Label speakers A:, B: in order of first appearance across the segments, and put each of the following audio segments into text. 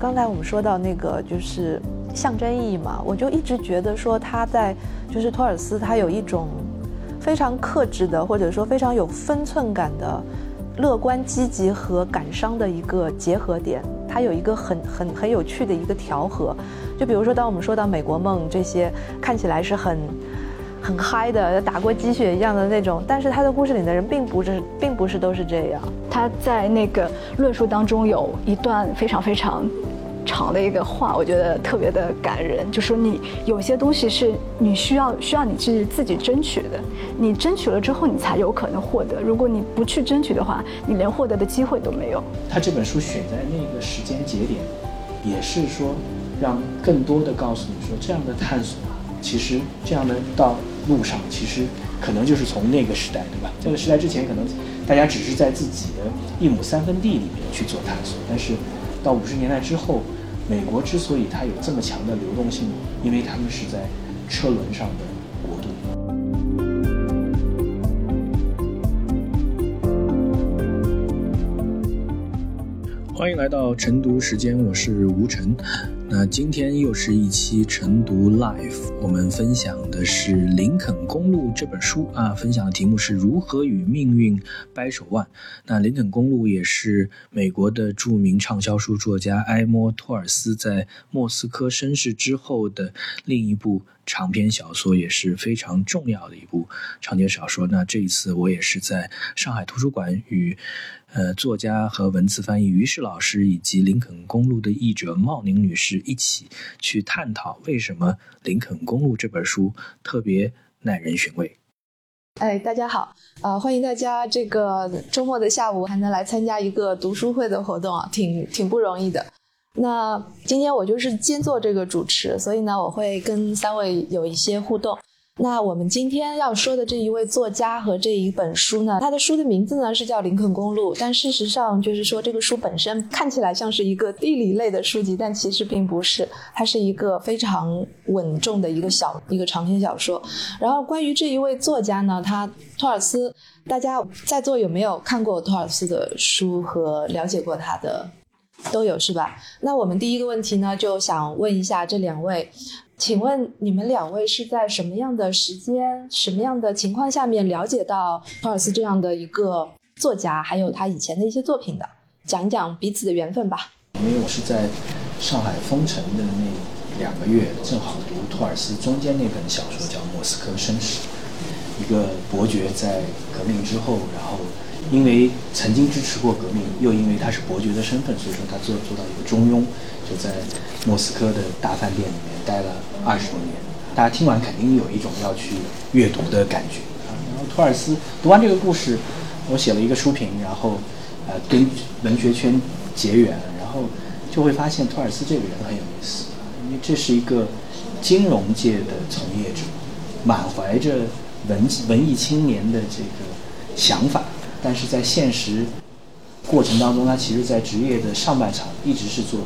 A: 刚才我们说到那个就是象征意义嘛，我就一直觉得说他在就是托尔斯他有一种非常克制的或者说非常有分寸感的乐观积极和感伤的一个结合点，他有一个很很很有趣的一个调和。就比如说当我们说到美国梦这些看起来是很。很嗨的，打过鸡血一样的那种，但是他的故事里的人并不是，并不是都是这样。
B: 他在那个论述当中有一段非常非常长的一个话，我觉得特别的感人，就说你有些东西是你需要需要你去自己争取的，你争取了之后你才有可能获得，如果你不去争取的话，你连获得的机会都没有。
C: 他这本书选在那个时间节点，也是说让更多的告诉你说这样的探索，其实这样的道。路上其实可能就是从那个时代，对吧？这个时代之前，可能大家只是在自己的一亩三分地里面去做探索。但是到五十年代之后，美国之所以它有这么强的流动性，因为他们是在车轮上的国度。欢迎来到晨读时间，我是吴晨。那今天又是一期晨读 Live，我们分享的是《林肯公路》这本书啊，分享的题目是如何与命运掰手腕。那《林肯公路》也是美国的著名畅销书作家埃默托尔斯在《莫斯科绅士》之后的另一部长篇小说，也是非常重要的一部长篇小说。那这一次我也是在上海图书馆与。呃，作家和文字翻译于适老师以及《林肯公路》的译者茂宁女士一起去探讨为什么《林肯公路》这本书特别耐人寻味。
A: 哎，大家好，呃，欢迎大家这个周末的下午还能来参加一个读书会的活动啊，挺挺不容易的。那今天我就是兼做这个主持，所以呢，我会跟三位有一些互动。那我们今天要说的这一位作家和这一本书呢，他的书的名字呢是叫《林肯公路》，但事实上就是说这个书本身看起来像是一个地理类的书籍，但其实并不是，它是一个非常稳重的一个小一个长篇小说。然后关于这一位作家呢，他托尔斯，大家在座有没有看过托尔斯的书和了解过他的？都有是吧？那我们第一个问题呢，就想问一下这两位。请问你们两位是在什么样的时间、什么样的情况下面了解到托尔斯这样的一个作家，还有他以前的一些作品的？讲一讲彼此的缘分吧。
C: 因为我是在上海封城的那两个月，正好读托尔斯中间那本小说叫《莫斯科绅士》，一个伯爵在革命之后，然后因为曾经支持过革命，又因为他是伯爵的身份，所以说他做做到一个中庸，就在莫斯科的大饭店里待了。二十多年，大家听完肯定有一种要去阅读的感觉啊。然后托尔斯读完这个故事，我写了一个书评，然后呃跟文学圈结缘，然后就会发现托尔斯这个人很有意思，因为这是一个金融界的从业者，满怀着文文艺青年的这个想法，但是在现实过程当中，他其实在职业的上半场一直是做。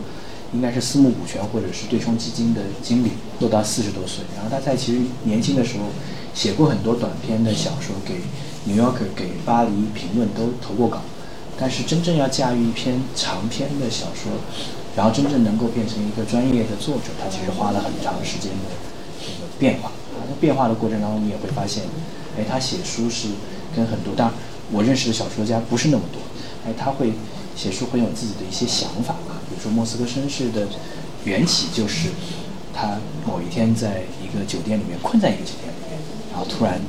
C: 应该是私募股权或者是对冲基金的经理，做到四十多岁。然后他在其实年轻的时候写过很多短篇的小说，给《New Yorker》、给《巴黎评论》都投过稿。但是真正要驾驭一篇长篇的小说，然后真正能够变成一个专业的作者，他其实花了很长时间的这个变化。啊，在变化的过程当中，你也会发现，哎，他写书是跟很多，当然我认识的小说家不是那么多，哎，他会写书会有自己的一些想法。比如说《莫斯科绅士》的缘起就是他某一天在一个酒店里面困在一个酒店里面，然后突然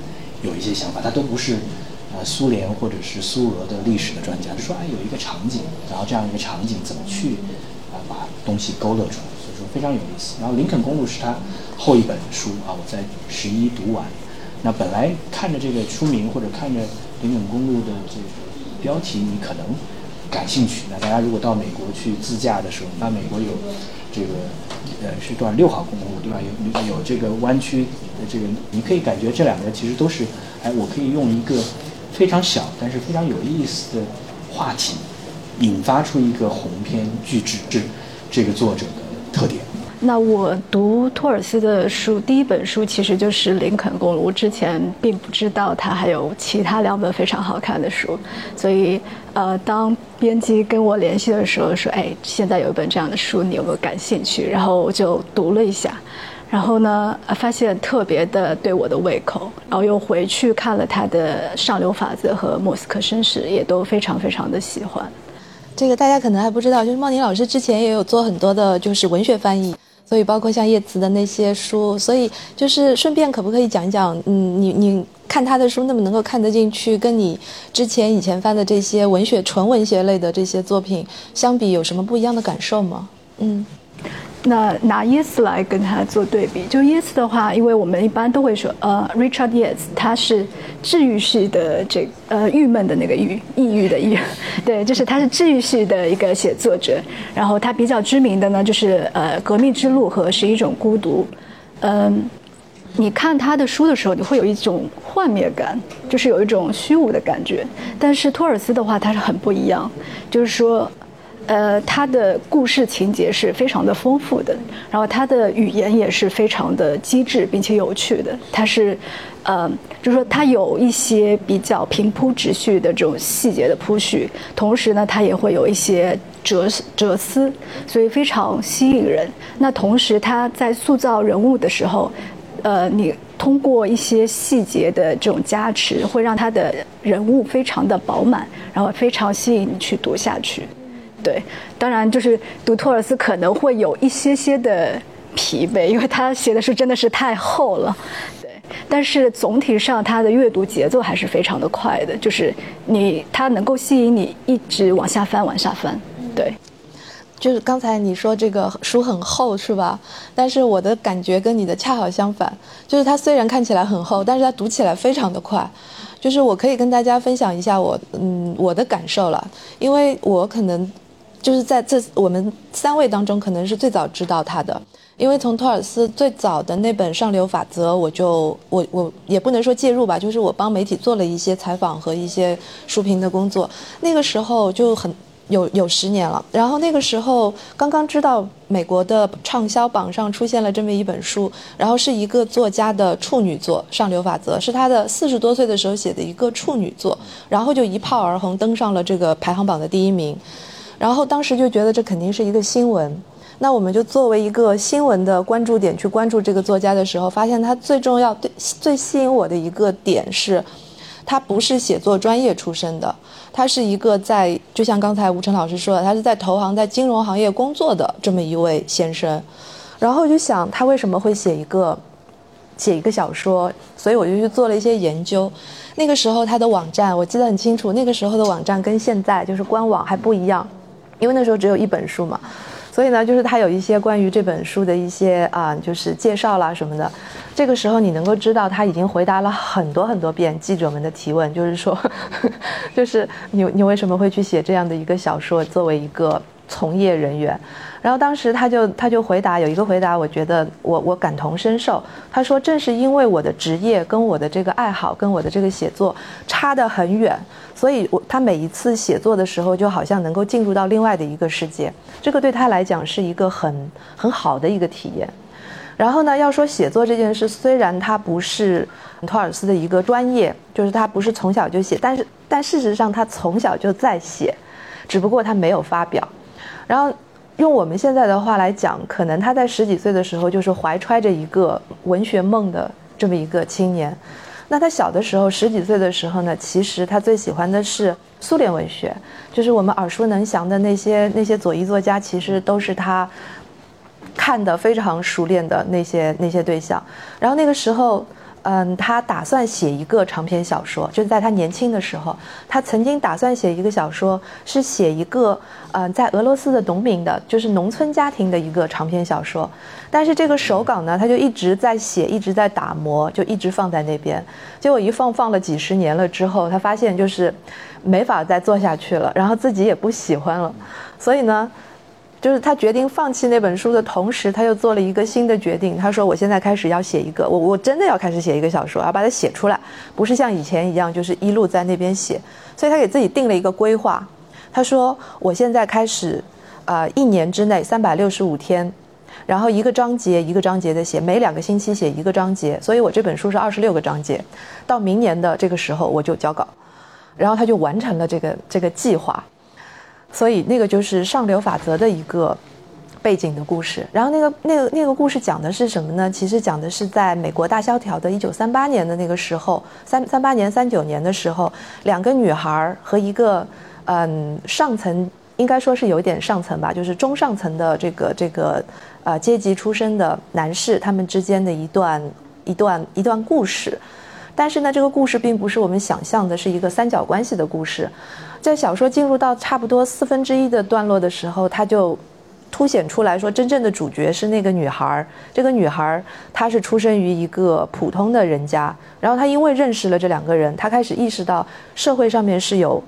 C: 有一些想法，他都不是呃苏联或者是苏俄的历史的专家，就说哎有一个场景，然后这样一个场景怎么去啊把东西勾勒出来，所以说非常有意思。然后《林肯公路》是他后一本书啊，我在十一读完。那本来看着这个书名或者看着《林肯公路》的这个标题，你可能。感兴趣？那大家如果到美国去自驾的时候，那美国有这个呃是段六号公路对吧？有有这个弯曲的这个，你可以感觉这两个其实都是，哎，我可以用一个非常小但是非常有意思的话题，引发出一个鸿篇巨制，这这个作者的特点。
B: 那我读托尔斯的书，第一本书其实就是《林肯公路》。之前并不知道他还有其他两本非常好看的书，所以呃，当编辑跟我联系的时候说：“哎，现在有一本这样的书，你有没有感兴趣？”然后我就读了一下，然后呢，发现特别的对我的胃口，然后又回去看了他的《上流法则》和《莫斯科绅士》，也都非常非常的喜欢。
A: 这个大家可能还不知道，就是茂宁老师之前也有做很多的，就是文学翻译。所以，包括像叶慈的那些书，所以就是顺便可不可以讲一讲，嗯，你你看他的书那么能够看得进去，跟你之前以前翻的这些文学纯文学类的这些作品相比，有什么不一样的感受吗？嗯。
B: 那拿耶斯来跟他做对比，就耶斯的话，因为我们一般都会说，呃，Richard Yes，他是治愈系的这呃郁闷的那个郁，抑郁的郁，对，就是他是治愈系的一个写作者。然后他比较知名的呢，就是呃《革命之路》和《是一种孤独》。嗯，你看他的书的时候，你会有一种幻灭感，就是有一种虚无的感觉。但是托尔斯的话，他是很不一样，就是说。呃，他的故事情节是非常的丰富的，然后他的语言也是非常的机智并且有趣的。他是，呃，就是说他有一些比较平铺直叙的这种细节的铺叙，同时呢，他也会有一些哲哲思，所以非常吸引人。那同时他在塑造人物的时候，呃，你通过一些细节的这种加持，会让他的人物非常的饱满，然后非常吸引你去读下去。对，当然就是读托尔斯可能会有一些些的疲惫，因为他写的书真的是太厚了。对，但是总体上他的阅读节奏还是非常的快的，就是你他能够吸引你一直往下翻，往下翻。对，
A: 就是刚才你说这个书很厚是吧？但是我的感觉跟你的恰好相反，就是它虽然看起来很厚，但是它读起来非常的快。就是我可以跟大家分享一下我嗯我的感受了，因为我可能。就是在这我们三位当中，可能是最早知道他的，因为从托尔斯最早的那本《上流法则》，我就我我也不能说介入吧，就是我帮媒体做了一些采访和一些书评的工作。那个时候就很有有十年了，然后那个时候刚刚知道美国的畅销榜上出现了这么一本书，然后是一个作家的处女作《上流法则》，是他的四十多岁的时候写的一个处女作，然后就一炮而红，登上了这个排行榜的第一名。然后当时就觉得这肯定是一个新闻，那我们就作为一个新闻的关注点去关注这个作家的时候，发现他最重要、最最吸引我的一个点是，他不是写作专业出身的，他是一个在就像刚才吴晨老师说的，他是在投行、在金融行业工作的这么一位先生。然后我就想他为什么会写一个写一个小说，所以我就去做了一些研究。那个时候他的网站我记得很清楚，那个时候的网站跟现在就是官网还不一样。因为那时候只有一本书嘛，所以呢，就是他有一些关于这本书的一些啊，就是介绍啦什么的。这个时候你能够知道他已经回答了很多很多遍记者们的提问，就是说，就是你你为什么会去写这样的一个小说？作为一个从业人员。然后当时他就他就回答有一个回答，我觉得我我感同身受。他说正是因为我的职业跟我的这个爱好跟我的这个写作差得很远，所以我他每一次写作的时候就好像能够进入到另外的一个世界，这个对他来讲是一个很很好的一个体验。然后呢，要说写作这件事，虽然他不是托尔斯的一个专业，就是他不是从小就写，但是但事实上他从小就在写，只不过他没有发表。然后。用我们现在的话来讲，可能他在十几岁的时候就是怀揣着一个文学梦的这么一个青年。那他小的时候，十几岁的时候呢，其实他最喜欢的是苏联文学，就是我们耳熟能详的那些那些左翼作家，其实都是他看的非常熟练的那些那些对象。然后那个时候。嗯，他打算写一个长篇小说，就是在他年轻的时候，他曾经打算写一个小说，是写一个嗯，在俄罗斯的农民的，就是农村家庭的一个长篇小说。但是这个手稿呢，他就一直在写，一直在打磨，就一直放在那边。结果一放放了几十年了之后，他发现就是没法再做下去了，然后自己也不喜欢了，所以呢。就是他决定放弃那本书的同时，他又做了一个新的决定。他说：“我现在开始要写一个，我我真的要开始写一个小说，要把它写出来，不是像以前一样，就是一路在那边写。所以他给自己定了一个规划。他说：我现在开始，呃，一年之内三百六十五天，然后一个章节一个章节的写，每两个星期写一个章节，所以我这本书是二十六个章节，到明年的这个时候我就交稿，然后他就完成了这个这个计划，所以那个就是上流法则的一个背景的故事。然后那个那个那个故事讲的是什么呢？其实讲的是在美国大萧条的一九三八年的那个时候，三三八年三九年的时候，两个女孩和一个嗯上层。应该说是有点上层吧，就是中上层的这个这个，呃，阶级出身的男士，他们之间的一段一段一段故事。但是呢，这个故事并不是我们想象的是一个三角关系的故事。在小说进入到差不多四分之一的段落的时候，他就凸显出来说，真正的主角是那个女孩。这个女孩她是出生于一个普通的人家，然后她因为认识了这两个人，她开始意识到社会上面是有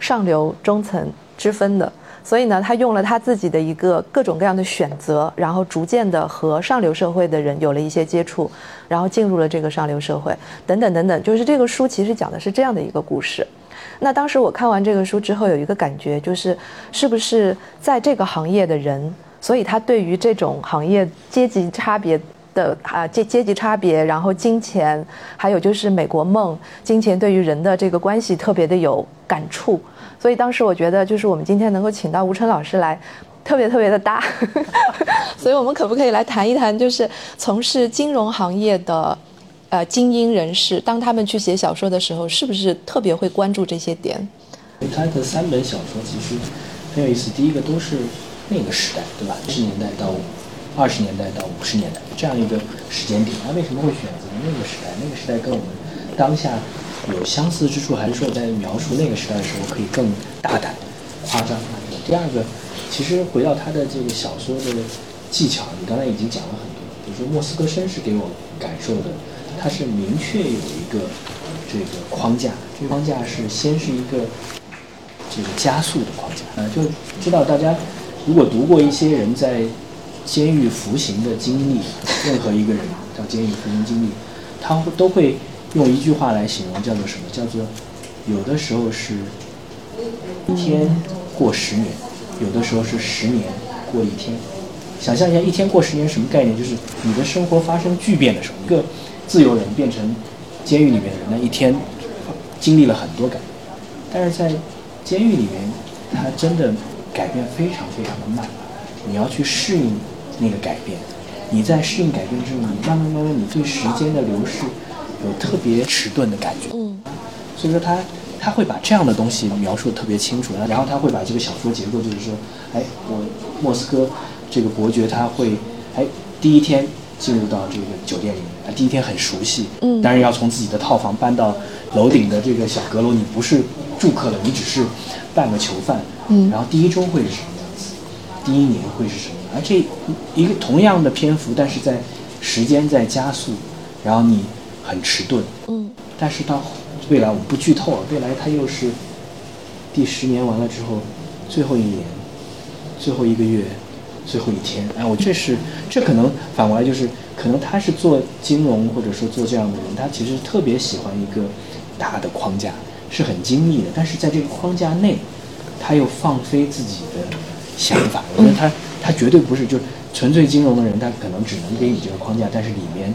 A: 上流中层。之分的，所以呢，他用了他自己的一个各种各样的选择，然后逐渐的和上流社会的人有了一些接触，然后进入了这个上流社会，等等等等，就是这个书其实讲的是这样的一个故事。那当时我看完这个书之后，有一个感觉，就是是不是在这个行业的人，所以他对于这种行业阶级差别的啊阶阶级差别，然后金钱，还有就是美国梦，金钱对于人的这个关系特别的有感触。所以当时我觉得，就是我们今天能够请到吴晨老师来，特别特别的搭。所以我们可不可以来谈一谈，就是从事金融行业的，呃，精英人士，当他们去写小说的时候，是不是特别会关注这些点？
C: 他的三本小说其实很有意思，第一个都是那个时代，对吧？七十年代到二十年代到五十年代这样一个时间点，他为什么会选择那个时代？那个时代跟我们当下。有相似之处，还是说在描述那个时代的时候可以更大胆、夸张？第二个，其实回到他的这个小说的技巧，你刚才已经讲了很多。比如说《莫斯科绅士》给我感受的，它是明确有一个这个框架，这个框架是先是一个这个加速的框架。呃，就知道大家如果读过一些人在监狱服刑的经历，任何一个人到监狱服刑经历，他都会。用一句话来形容，叫做什么？叫做有的时候是一天过十年，有的时候是十年过一天。想象一下，一天过十年什么概念？就是你的生活发生巨变的时候，一个自由人变成监狱里面的人，那一天经历了很多改变。但是在监狱里面，他真的改变非常非常的慢，你要去适应那个改变。你在适应改变之后，你慢慢慢慢，你对时间的流逝。有特别迟钝的感觉，嗯，所以说他他会把这样的东西描述的特别清楚，然后他会把这个小说结构，就是说，哎，我莫斯科这个伯爵他会，哎，第一天进入到这个酒店里面，他第一天很熟悉，嗯，当然要从自己的套房搬到楼顶的这个小阁楼，你不是住客了，你只是半个囚犯，嗯，然后第一周会是什么样子，第一年会是什么，而这一个同样的篇幅，但是在时间在加速，然后你。很迟钝，嗯，但是到未来我们不剧透了，未来它又是第十年完了之后，最后一年，最后一个月，最后一天，哎，我这是这可能反过来就是，可能他是做金融或者说做这样的人，他其实特别喜欢一个大的框架，是很精密的，但是在这个框架内，他又放飞自己的想法，我觉得他他绝对不是就是纯粹金融的人，他可能只能给你这个框架，但是里面。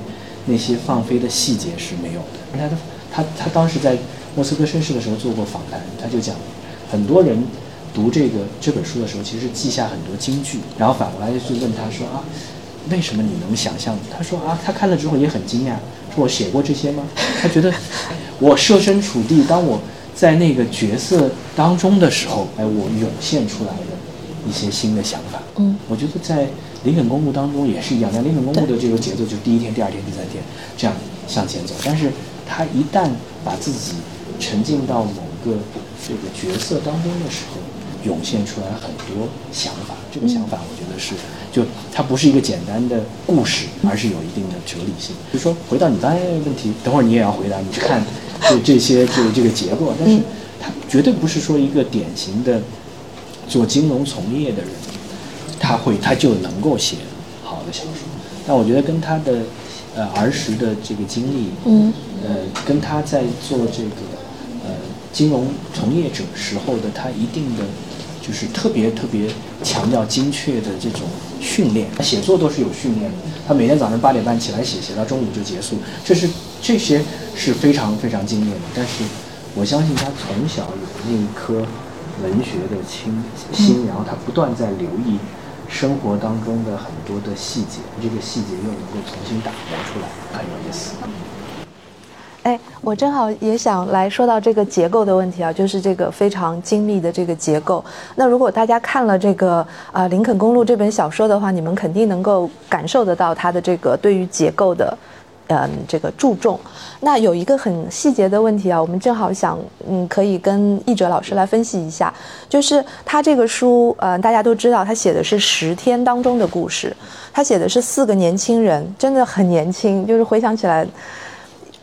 C: 那些放飞的细节是没有的。他他他当时在莫斯科绅士的时候做过访谈，他就讲，很多人读这个这本书的时候，其实记下很多金句，然后反过来就问他说啊，为什么你能想象？他说啊，他看了之后也很惊讶，说我写过这些吗？他觉得我设身处地，当我在那个角色当中的时候，哎，我涌现出来的一些新的想法。嗯，我觉得在。林肯公墓当中也是一样，在林肯公墓的这个节奏，就第一天、第二天、第三天这样向前走。但是他一旦把自己沉浸到某个这个角色当中的时候，涌现出来很多想法。这个想法，我觉得是，就它不是一个简单的故事，而是有一定的哲理性。就说回到你刚才那个问题，等会儿你也要回答。你去看 这这些这个这个结构，但是它绝对不是说一个典型的做金融从业的人。他会，他就能够写好的小说。但我觉得跟他的呃儿时的这个经历，嗯，呃，跟他在做这个呃金融从业者时候的他一定的就是特别特别强调精确的这种训练，写作都是有训练的。他每天早上八点半起来写，写到中午就结束，这是这些是非常非常精炼的。但是我相信他从小有那一颗文学的心心，然后他不断在留意生活当中的很多的细节，这个细节又能够重新打磨出来，很有意思。
A: 哎，我正好也想来说到这个结构的问题啊，就是这个非常精密的这个结构。那如果大家看了这个啊《林肯公路》这本小说的话，你们肯定能够感受得到它的这个对于结构的，嗯，这个注重。那有一个很细节的问题啊，我们正好想嗯，可以跟译者老师来分析一下，就是他这个书，呃，大家都知道，他写的是十天当中的故事，他写的是四个年轻人，真的很年轻，就是回想起来，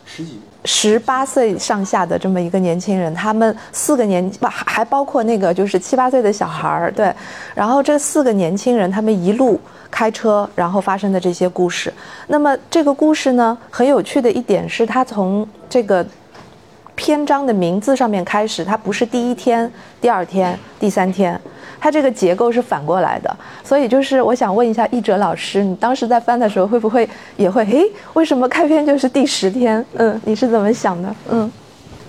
C: 十几。
A: 十八岁上下的这么一个年轻人，他们四个年不还包括那个就是七八岁的小孩儿，对，然后这四个年轻人他们一路开车，然后发生的这些故事。那么这个故事呢，很有趣的一点是，他从这个篇章的名字上面开始，它不是第一天、第二天、第三天。它这个结构是反过来的，所以就是我想问一下译者老师，你当时在翻的时候会不会也会？诶，为什么开篇就是第十天？嗯，你是怎么想的？嗯，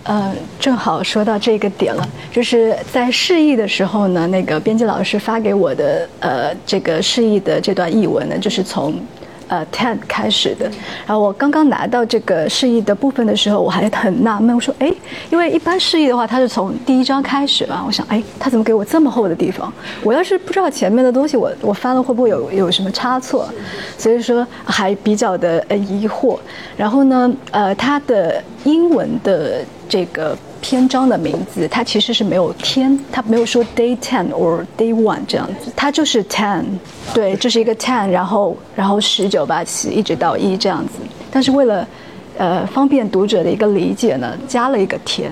B: 呃，正好说到这个点了，就是在释义的时候呢，那个编辑老师发给我的呃这个释义的这段译文呢，就是从。呃，ten 开始的，然后我刚刚拿到这个示意的部分的时候，我还很纳闷，我说，哎，因为一般示意的话，它是从第一章开始嘛，我想，哎，他怎么给我这么厚的地方？我要是不知道前面的东西，我我翻了会不会有有什么差错？所以说还比较的呃疑惑。然后呢，呃，它的英文的这个。篇章的名字，它其实是没有天，它没有说 day ten or day one 这样子，它就是 ten，对，就是一个 ten，然后然后十九八七一直到一这样子。但是为了呃方便读者的一个理解呢，加了一个天。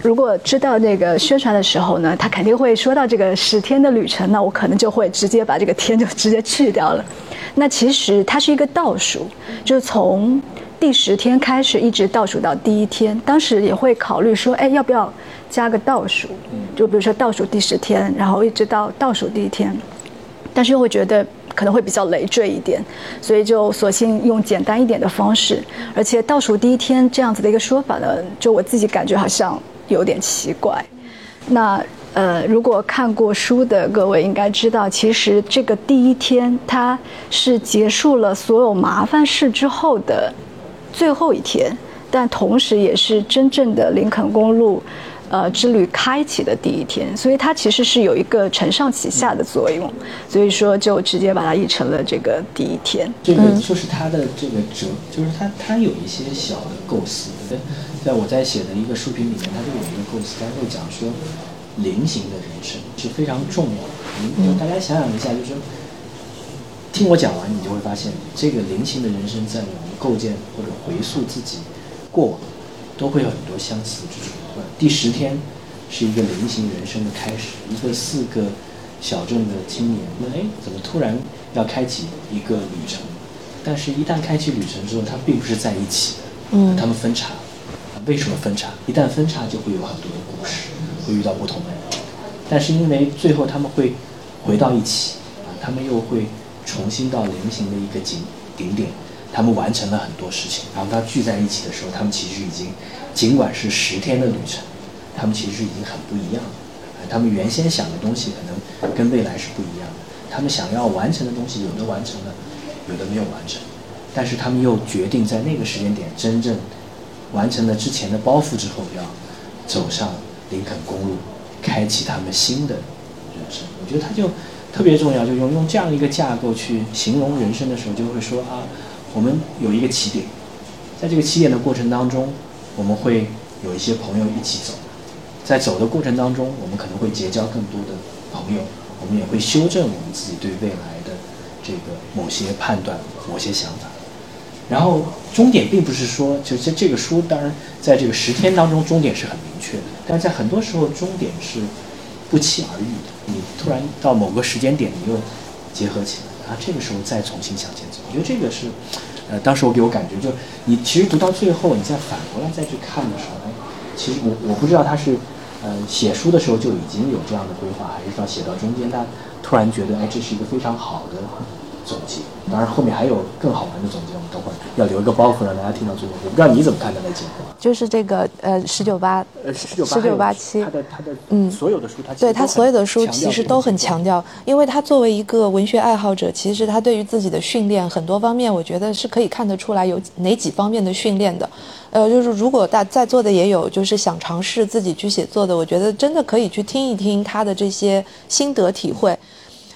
B: 如果知道那个宣传的时候呢，他肯定会说到这个十天的旅程，那我可能就会直接把这个天就直接去掉了。那其实它是一个倒数，就是从。第十天开始，一直倒数到第一天。当时也会考虑说，哎，要不要加个倒数？就比如说倒数第十天，然后一直到倒数第一天。但是又会觉得可能会比较累赘一点，所以就索性用简单一点的方式。而且倒数第一天这样子的一个说法呢，就我自己感觉好像有点奇怪。那呃，如果看过书的各位应该知道，其实这个第一天它是结束了所有麻烦事之后的。最后一天，但同时也是真正的林肯公路，呃之旅开启的第一天，所以它其实是有一个承上启下的作用，所以说就直接把它译成了这个第一天。
C: 这个就是它的这个折，就是它它有一些小的构思。在我在写的一个书评里面，它就有一个构思，它会讲说，菱形的人生是非常重要的。大家想想一下，就是。听我讲完，你就会发现，这个菱形的人生在我们构建或者回溯自己过往，都会有很多相似之处。第十天是一个菱形人生的开始，一个四个小镇的青年，那哎，怎么突然要开启一个旅程？但是，一旦开启旅程之后，他并不是在一起的，嗯，他们分叉。为什么分叉？一旦分叉，就会有很多的故事，会遇到不同的人。但是，因为最后他们会回到一起，啊，他们又会。重新到菱形的一个顶顶点，他们完成了很多事情，然后他聚在一起的时候，他们其实已经，尽管是十天的旅程，他们其实已经很不一样了。他们原先想的东西可能跟未来是不一样的，他们想要完成的东西有的完成了，有的没有完成，但是他们又决定在那个时间点真正完成了之前的包袱之后，要走上林肯公路，开启他们新的人生。我觉得他就。特别重要，就用用这样一个架构去形容人生的时候，就会说啊，我们有一个起点，在这个起点的过程当中，我们会有一些朋友一起走，在走的过程当中，我们可能会结交更多的朋友，我们也会修正我们自己对未来的这个某些判断、某些想法。然后终点并不是说，就这这个书，当然在这个十天当中，终点是很明确的，但是在很多时候，终点是不期而遇的。你突然到某个时间点，你又结合起来，然后，这个时候再重新向前走，我觉得这个是，呃，当时我给我感觉，就你其实读到最后，你再反过来再去看的时候，哎，其实我我不知道他是呃，写书的时候就已经有这样的规划，还是说写到中间他突然觉得，哎，这是一个非常好的总结？当然，后面还有更好玩的总结，我们等会儿要留一个包袱让大家听到最后。我不知道你怎么看待那节目？
A: 就是这个呃，十九八
C: 呃，十九
A: 十九八七，
C: 他的他的
A: 嗯，
C: 所有的书，他
A: 对他所有的书其实都很强调，因为他作为一个文学爱好者，其实他对于自己的训练很多方面，我觉得是可以看得出来有哪几方面的训练的。呃，就是如果大在座的也有就是想尝试自己去写作的，我觉得真的可以去听一听他的这些心得体会。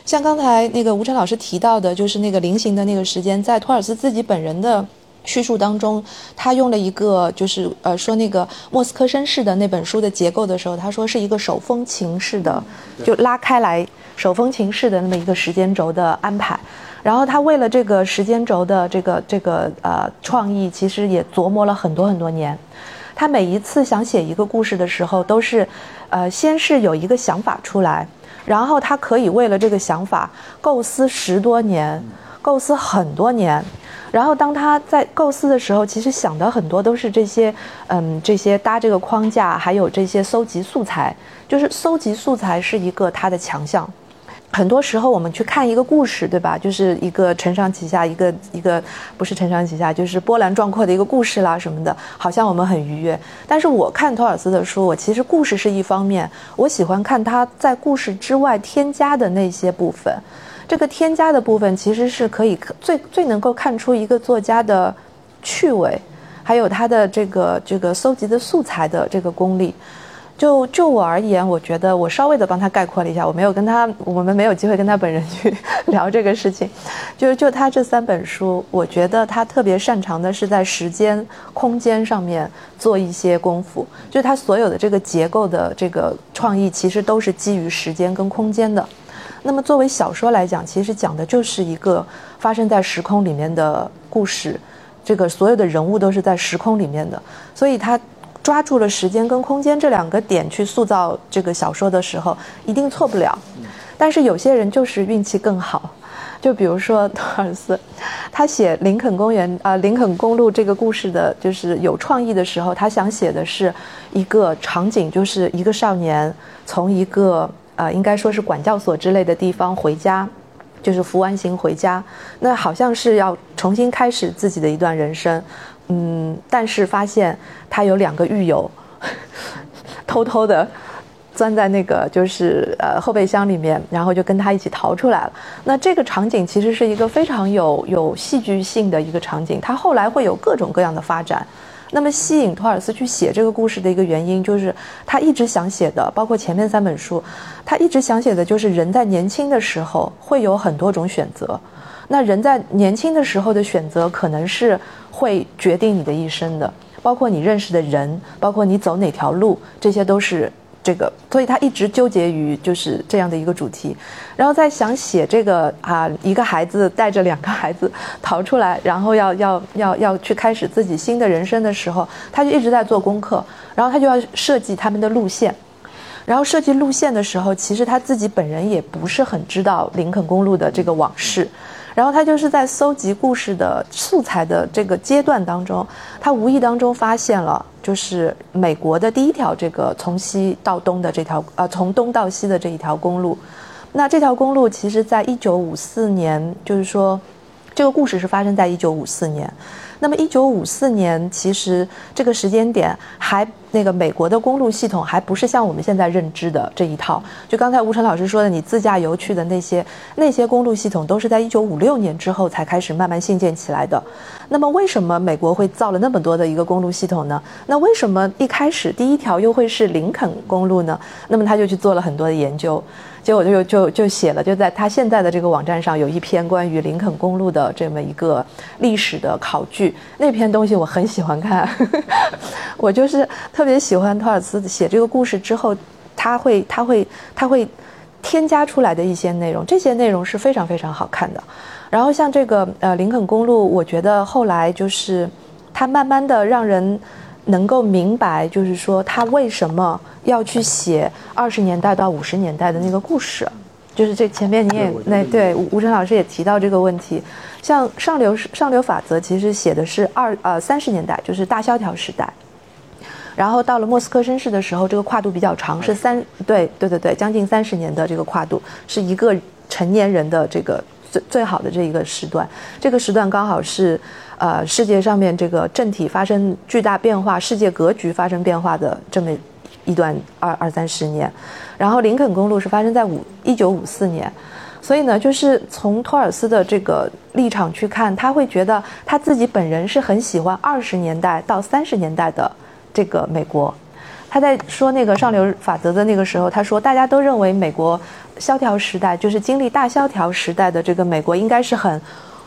A: 像刚才那个吴晨老师提到的，就是那个菱形的那个时间，在托尔斯自己本人的叙述当中，他用了一个就是呃说那个莫斯科绅士的那本书的结构的时候，他说是一个手风琴式的，就拉开来手风琴式的那么一个时间轴的安排。然后他为了这个时间轴的这个这个呃创意，其实也琢磨了很多很多年。他每一次想写一个故事的时候，都是呃先是有一个想法出来。然后他可以为了这个想法构思十多年，构思很多年。然后当他在构思的时候，其实想的很多都是这些，嗯，这些搭这个框架，还有这些搜集素材。就是搜集素材是一个他的强项。很多时候我们去看一个故事，对吧？就是一个承上启下，一个一个不是承上启下，就是波澜壮阔的一个故事啦什么的，好像我们很愉悦。但是我看托尔斯的书，我其实故事是一方面，我喜欢看他在故事之外添加的那些部分。这个添加的部分其实是可以最最能够看出一个作家的趣味，还有他的这个这个搜集的素材的这个功力。就就我而言，我觉得我稍微的帮他概括了一下，我没有跟他，我们没有机会跟他本人去 聊这个事情。就是就他这三本书，我觉得他特别擅长的是在时间、空间上面做一些功夫。就他所有的这个结构的这个创意，其实都是基于时间跟空间的。那么作为小说来讲，其实讲的就是一个发生在时空里面的故事，这个所有的人物都是在时空里面的，所以他。抓住了时间跟空间这两个点去塑造这个小说的时候，一定错不了。但是有些人就是运气更好，就比如说托尔斯，他写林肯公园啊林肯公路这个故事的，就是有创意的时候，他想写的是一个场景，就是一个少年从一个呃应该说是管教所之类的地方回家，就是服完刑回家，那好像是要重新开始自己的一段人生。嗯，但是发现他有两个狱友，偷偷的钻在那个就是呃后备箱里面，然后就跟他一起逃出来了。那这个场景其实是一个非常有有戏剧性的一个场景，他后来会有各种各样的发展。那么吸引托尔斯去写这个故事的一个原因，就是他一直想写的，包括前面三本书，他一直想写的就是人在年轻的时候会有很多种选择。那人在年轻的时候的选择，可能是会决定你的一生的，包括你认识的人，包括你走哪条路，这些都是这个。所以他一直纠结于就是这样的一个主题，然后在想写这个啊，一个孩子带着两个孩子逃出来，然后要要要要去开始自己新的人生的时候，他就一直在做功课，然后他就要设计他们的路线，然后设计路线的时候，其实他自己本人也不是很知道林肯公路的这个往事。然后他就是在搜集故事的素材的这个阶段当中，他无意当中发现了，就是美国的第一条这个从西到东的这条，呃，从东到西的这一条公路。那这条公路其实在一九五四年，就是说，这个故事是发生在一九五四年。那么一九五四年，其实这个时间点还那个美国的公路系统还不是像我们现在认知的这一套。就刚才吴晨老师说的，你自驾游去的那些那些公路系统，都是在一九五六年之后才开始慢慢兴建起来的。那么为什么美国会造了那么多的一个公路系统呢？那为什么一开始第一条又会是林肯公路呢？那么他就去做了很多的研究。结果就就就写了，就在他现在的这个网站上有一篇关于林肯公路的这么一个历史的考据，那篇东西我很喜欢看，我就是特别喜欢托尔斯写这个故事之后，他会他会他会添加出来的一些内容，这些内容是非常非常好看的。然后像这个呃林肯公路，我觉得后来就是它慢慢的让人。能够明白，就是说他为什么要去写二十年代到五十年代的那个故事，就是这前面你也那对吴吴晨老师也提到这个问题，像上流上流法则其实写的是二呃三十年代，就是大萧条时代，然后到了莫斯科绅士的时候，这个跨度比较长，是三对对对对，将近三十年的这个跨度，是一个成年人的这个最最好的这一个时段。这个时段刚好是，呃，世界上面这个政体发生巨大变化，世界格局发生变化的这么一段二二三十年。然后林肯公路是发生在五一九五四年。所以呢，就是从托尔斯的这个立场去看，他会觉得他自己本人是很喜欢二十年代到三十年代的这个美国。他在说那个上流法则的那个时候，他说大家都认为美国萧条时代就是经历大萧条时代的这个美国应该是很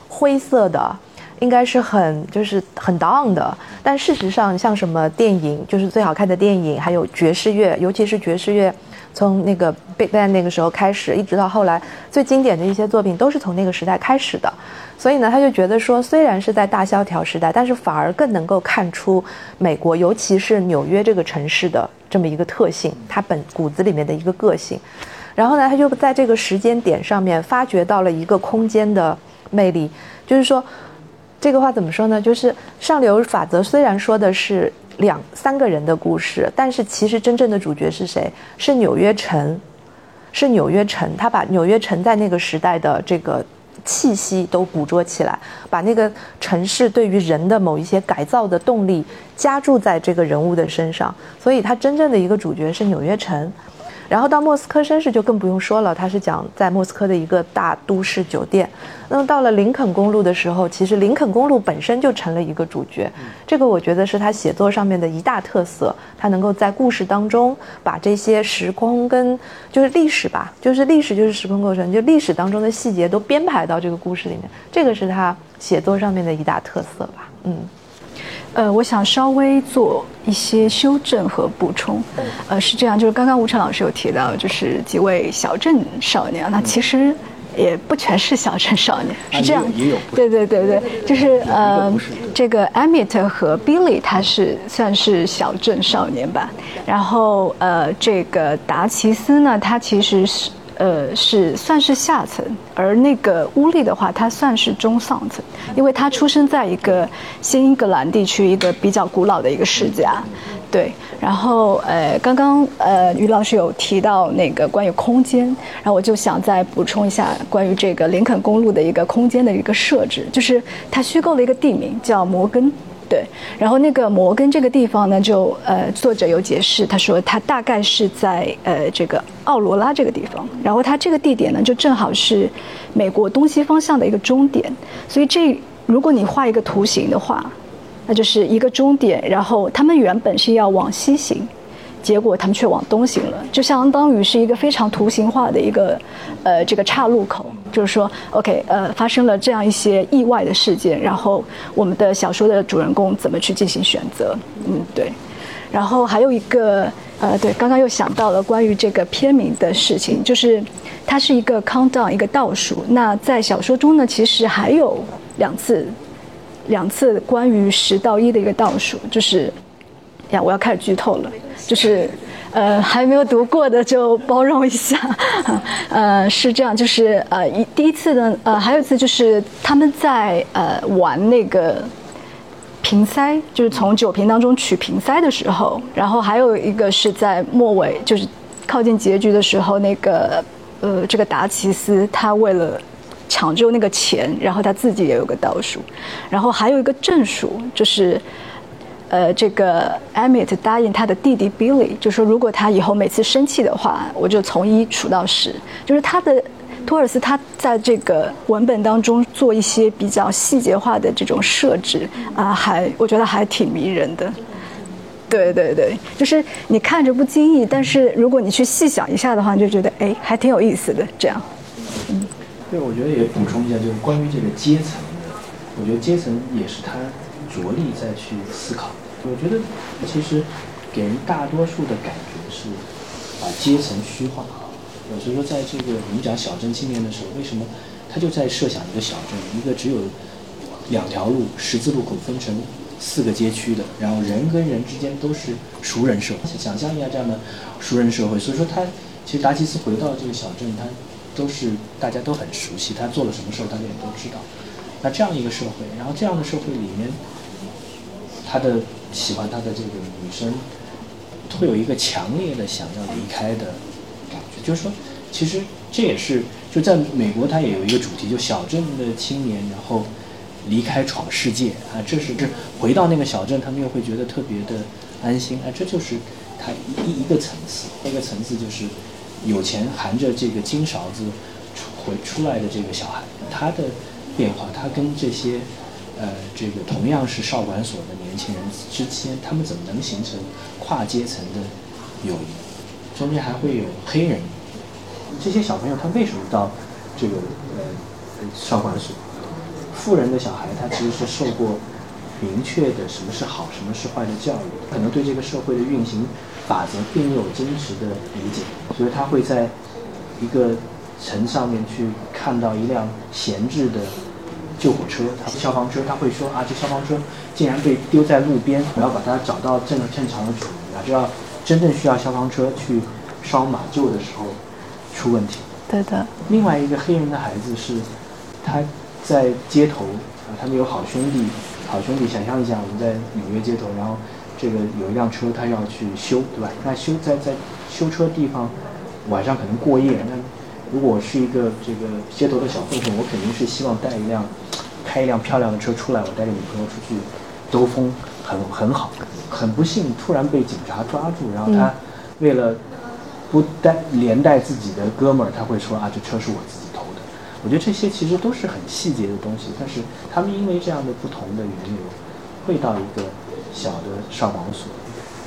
A: 灰色的，应该是很就是很 down 的。但事实上，像什么电影，就是最好看的电影，还有爵士乐，尤其是爵士乐。从那个贝贝那个时候开始，一直到后来最经典的一些作品，都是从那个时代开始的。所以呢，他就觉得说，虽然是在大萧条时代，但是反而更能够看出美国，尤其是纽约这个城市的这么一个特性，它本骨子里面的一个个性。然后呢，他就在这个时间点上面发掘到了一个空间的魅力，就是说，这个话怎么说呢？就是上流法则虽然说的是。两三个人的故事，但是其实真正的主角是谁？是纽约城，是纽约城。他把纽约城在那个时代的这个气息都捕捉起来，把那个城市对于人的某一些改造的动力加注在这个人物的身上。所以，他真正的一个主角是纽约城。然后到莫斯科绅士就更不用说了，他是讲在莫斯科的一个大都市酒店。那么到了林肯公路的时候，其实林肯公路本身就成了一个主角。这个我觉得是他写作上面的一大特色，他能够在故事当中把这些时空跟就是历史吧，就是历史就是时空构成，就历史当中的细节都编排到这个故事里面。这个是他写作上面的一大特色吧，嗯。
B: 呃，我想稍微做一些修正和补充。呃，是这样，就是刚刚吴晨老师有提到，就是几位小镇少年，那其实也不全是小镇少年，是这样。
C: 也有。
B: 对对对对，就是呃，这个 Emmett 和 Billy 他是算是小镇少年吧。然后呃，这个达奇斯呢，他其实是。呃，是算是下层，而那个乌利的话，他算是中上层，因为他出生在一个新英格兰地区一个比较古老的一个世家，对。然后呃，刚刚呃于老师有提到那个关于空间，然后我就想再补充一下关于这个林肯公路的一个空间的一个设置，就是它虚构了一个地名叫摩根。对，然后那个摩根这个地方呢，就呃，作者有解释，他说他大概是在呃这个奥罗拉这个地方，然后他这个地点呢，就正好是美国东西方向的一个终点，所以这如果你画一个图形的话，那就是一个终点，然后他们原本是要往西行。结果他们却往东行了，就相当于是一个非常图形化的一个，呃，这个岔路口。就是说，OK，呃，发生了这样一些意外的事件，然后我们的小说的主人公怎么去进行选择？嗯，对。然后还有一个，呃，对，刚刚又想到了关于这个片名的事情，就是它是一个 countdown，一个倒数。那在小说中呢，其实还有两次，两次关于十到一的一个倒数，就是呀，我要开始剧透了。就是，呃，还没有读过的就包容一下，呃，是这样，就是呃，一第一次呢，呃，还有一次就是他们在呃玩那个瓶塞，就是从酒瓶当中取瓶塞的时候，然后还有一个是在末尾，就是靠近结局的时候，那个呃，这个达奇斯他为了抢救那个钱，然后他自己也有个倒数，然后还有一个正数，就是。呃，这个 Emmett 答应他的弟弟 Billy，就说如果他以后每次生气的话，我就从一数到十。就是他的托尔斯他在这个文本当中做一些比较细节化的这种设置啊，还我觉得还挺迷人的。对对对，就是你看着不经意，但是如果你去细想一下的话，你就觉得哎，还挺有意思的。这样，
C: 嗯，对，我觉得也补充一下，就是关于这个阶层的，我觉得阶层也是他。着力再去思考，我觉得其实给人大多数的感觉是把阶层虚化。所以说，在这个我们讲小镇青年的时候，为什么他就在设想一个小镇，一个只有两条路十字路口分成四个街区的，然后人跟人之间都是熟人社会，想象一下这样的熟人社会。所以说，他其实达吉斯回到这个小镇，他都是大家都很熟悉，他做了什么事儿，大家也都知道。那这样一个社会，然后这样的社会里面。他的喜欢他的这个女生，会有一个强烈的想要离开的感觉。就是说，其实这也是就在美国，它也有一个主题，就小镇的青年，然后离开闯世界啊，这是这回到那个小镇，他们又会觉得特别的安心啊，这就是他一一个层次。那个层次就是有钱含着这个金勺子出回出来的这个小孩，他的变化，他跟这些。呃，这个同样是少管所的年轻人之间，他们怎么能形成跨阶层的友谊？中间还会有黑人，这些小朋友他为什么到这个呃少管所？富人的小孩他其实是受过明确的什么是好，什么是坏的教育，可能对这个社会的运行法则并没有真实的理解，所以他会在一个城上面去看到一辆闲置的。救火车，他消防车，他会说啊，这消防车竟然被丢在路边，我要把它找到正正常的主人啊，这要真正需要消防车去烧马厩的时候出问题。
B: 对的。
C: 另外一个黑人的孩子是，他在街头啊，他们有好兄弟，好兄弟，想象一下，我们在纽约街头，然后这个有一辆车，他要去修，对吧？那修在在修车地方晚上可能过夜，那。如果我是一个这个街头的小混混，我肯定是希望带一辆，开一辆漂亮的车出来，我带着女朋友出去兜风，很很好。很不幸，突然被警察抓住，然后他为了不带连带自己的哥们儿，他会说啊，这车是我自己偷的。我觉得这些其实都是很细节的东西，但是他们因为这样的不同的缘由，会到一个小的少管所，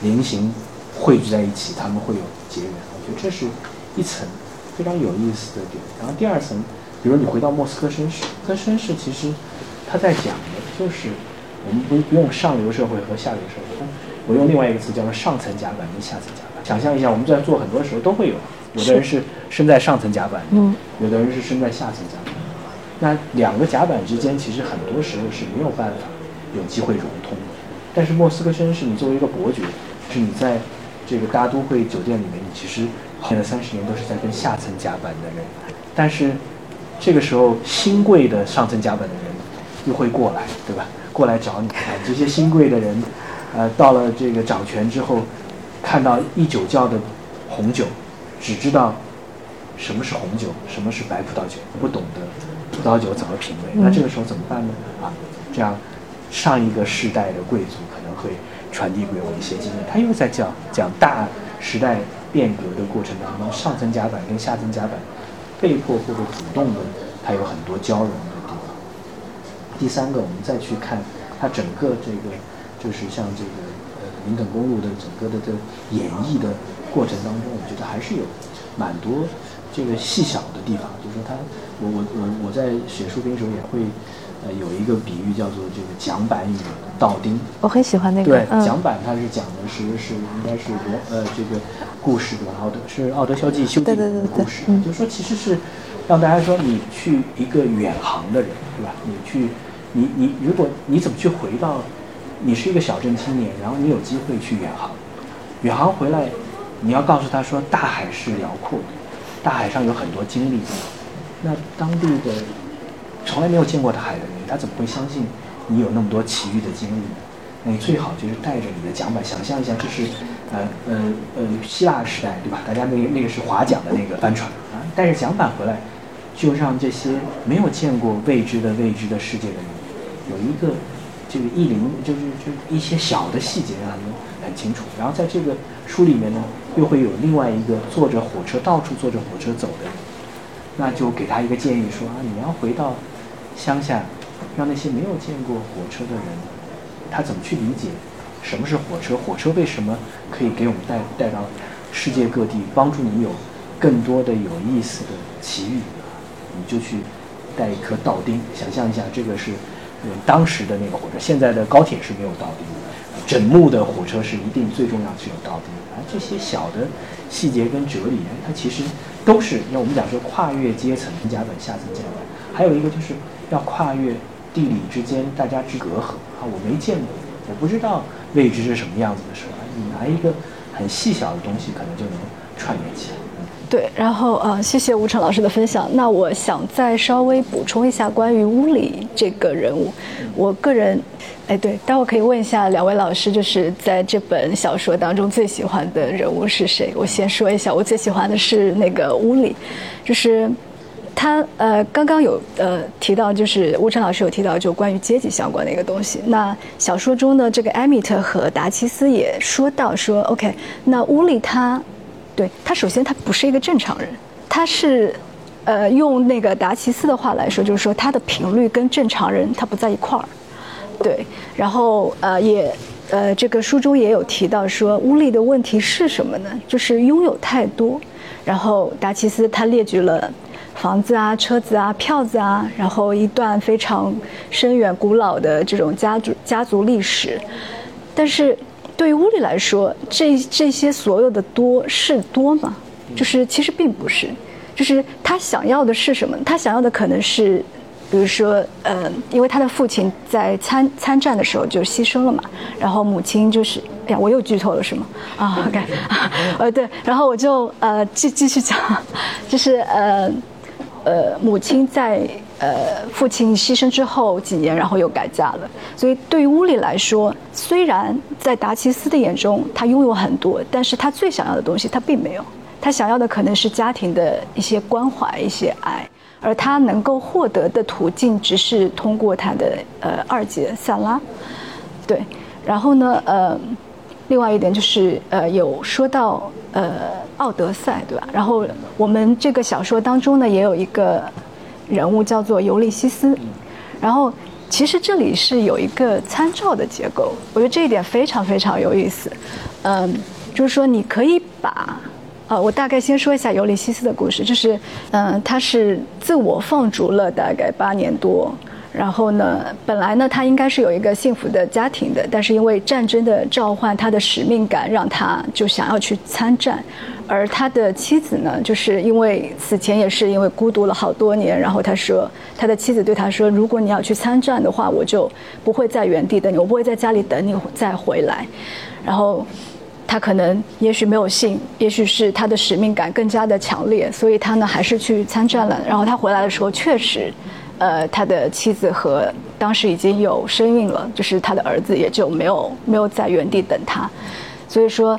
C: 菱形汇聚在一起，他们会有结缘。我觉得这是一层。非常有意思的点，然后第二层，比如你回到莫斯科绅士，莫斯科绅士其实他在讲的就是我们不不用上流社会和下流社会，我用另外一个词叫做上层甲板跟下层甲板。想象一下，我们在做很多时候都会有，有的人是身在上层甲板，嗯，有的人是身在下层甲板。那两个甲板之间其实很多时候是没有办法有机会融通的。但是莫斯科绅士，你作为一个伯爵，是你在这个大都会酒店里面，你其实。现在三十年都是在跟下层甲板的人，但是这个时候新贵的上层甲板的人又会过来，对吧？过来找你。这些新贵的人，呃，到了这个掌权之后，看到一酒窖的红酒，只知道什么是红酒，什么是白葡萄酒，不懂得葡萄酒怎么品味。那这个时候怎么办呢？啊，这样上一个世代的贵族可能会传递给我一些经验。他又在讲讲大时代。变革的过程当中，上层甲板跟下层甲板被迫或者主动的，它有很多交融。第三个，我们再去看它整个这个，就是像这个呃林肯公路的整个的这演绎的过程当中，我觉得还是有蛮多这个细小的地方。就是说，它我我我我在写书评的时候也会。呃，有一个比喻叫做这个桨板与道钉。
B: 我很喜欢那个。
C: 对，桨板它是讲的是是应该是罗呃这个故事对吧？奥德是奥德肖纪修订的故事，就是说其实是让大家说你去一个远航的人对吧？你去你你如果你怎么去回到你是一个小镇青年，然后你有机会去远航，远航回来你要告诉他说大海是辽阔的，大海上有很多经历，那当地的。从来没有见过的海的人，他怎么会相信你有那么多奇遇的经历呢？那你最好就是带着你的桨板，想象一下，这是呃呃呃希腊时代对吧？大家那个那个是划桨的那个帆船啊，带着桨板回来，就让这些没有见过未知的未知的世界的人，有一个这个意林，就是就一些小的细节让他们很清楚。然后在这个书里面呢，又会有另外一个坐着火车到处坐着火车走的人，那就给他一个建议说啊，你要回到。乡下，让那些没有见过火车的人，他怎么去理解什么是火车？火车为什么可以给我们带带到世界各地，帮助你有更多的有意思的奇遇？你就去带一颗道钉，想象一下，这个是当时的那个火车。现在的高铁是没有道钉的，整木的火车是一定最重要是有道钉的。而这些小的细节跟哲理，它其实都是要我们讲说跨越阶层，甲板下层甲板，还有一个就是。要跨越地理之间大家之隔阂啊！我没见过，我不知道未知是什么样子的时候，你拿一个很细小的东西，可能就能串联起来。
B: 对，然后呃，谢谢吴成老师的分享。那我想再稍微补充一下关于乌里这个人物，我个人，哎，对，待会可以问一下两位老师，就是在这本小说当中最喜欢的人物是谁？我先说一下，我最喜欢的是那个乌里，就是他呃刚刚有呃提到，就是吴晨老师有提到就关于阶级相关的一个东西。那小说中的这个艾米特和达奇斯也说到说，OK，那乌里他。对他，首先他不是一个正常人，他是，呃，用那个达奇斯的话来说，就是说他的频率跟正常人他不在一块儿。对，然后呃也呃这个书中也有提到说乌力的问题是什么呢？就是拥有太多。然后达奇斯他列举了房子啊、车子啊、票子啊，然后一段非常深远古老的这种家族家族历史，但是。对于乌里来说，这这些所有的多是多吗？就是其实并不是，就是他想要的是什么？他想要的可能是，比如说，呃，因为他的父亲在参参战的时候就牺牲了嘛，然后母亲就是，哎呀，我又剧透了是吗？啊，OK，呃，对，然后我就呃继继续讲，就是呃呃，母亲在。呃，父亲牺牲之后几年，然后又改嫁了。所以对于乌里来说，虽然在达奇斯的眼中他拥有很多，但是他最想要的东西他并没有。他想要的可能是家庭的一些关怀、一些爱，而他能够获得的途径只是通过他的呃二姐萨拉。对，然后呢，呃，另外一点就是呃有说到呃奥德赛，对吧？然后我们这个小说当中呢也有一个。人物叫做尤利西斯，然后其实这里是有一个参照的结构，我觉得这一点非常非常有意思。嗯，就是说你可以把，呃，我大概先说一下尤利西斯的故事，就是嗯，他是自我放逐了大概八年多，然后呢，本来呢他应该是有一个幸福的家庭的，但是因为战争的召唤，他的使命感让他就想要去参战。而他的妻子呢，就是因为此前也是因为孤独了好多年，然后他说，他的妻子对他说，如果你要去参战的话，我就不会在原地等你，我不会在家里等你再回来。然后他可能也许没有信，也许是他的使命感更加的强烈，所以他呢还是去参战了。然后他回来的时候，确实，呃，他的妻子和当时已经有身孕了，就是他的儿子也就没有没有在原地等他，所以说。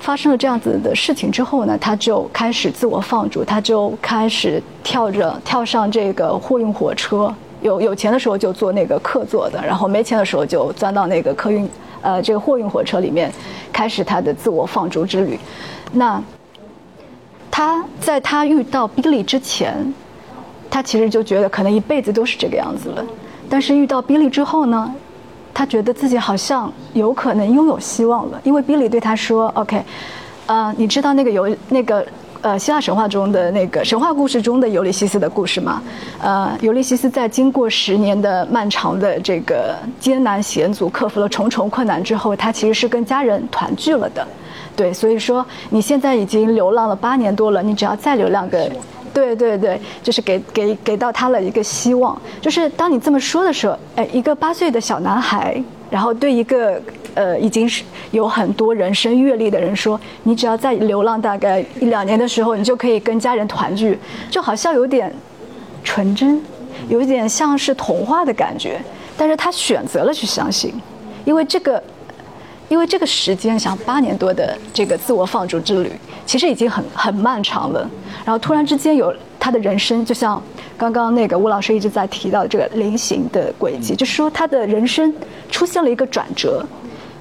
B: 发生了这样子的事情之后呢，他就开始自我放逐，他就开始跳着跳上这个货运火车，有有钱的时候就坐那个客座的，然后没钱的时候就钻到那个客运，呃，这个货运火车里面，开始他的自我放逐之旅。那他在他遇到 Billy 之前，他其实就觉得可能一辈子都是这个样子了，但是遇到 Billy 之后呢？他觉得自己好像有可能拥有希望了，因为比利对他说：“OK，呃，你知道那个有那个呃希腊神话中的那个神话故事中的尤利西斯的故事吗？呃，尤利西斯在经过十年的漫长的这个艰难险阻，克服了重重困难之后，他其实是跟家人团聚了的。对，所以说你现在已经流浪了八年多了，你只要再流浪个……对对对，就是给给给到他了一个希望。就是当你这么说的时候，哎，一个八岁的小男孩，然后对一个呃已经是有很多人生阅历的人说，你只要在流浪大概一两年的时候，你就可以跟家人团聚，就好像有点纯真，有一点像是童话的感觉。但是他选择了去相信，因为这个，因为这个时间，像八年多的这个自我放逐之旅。其实已经很很漫长了，然后突然之间有他的人生，就像刚刚那个吴老师一直在提到这个菱形的轨迹，就是说他的人生出现了一个转折，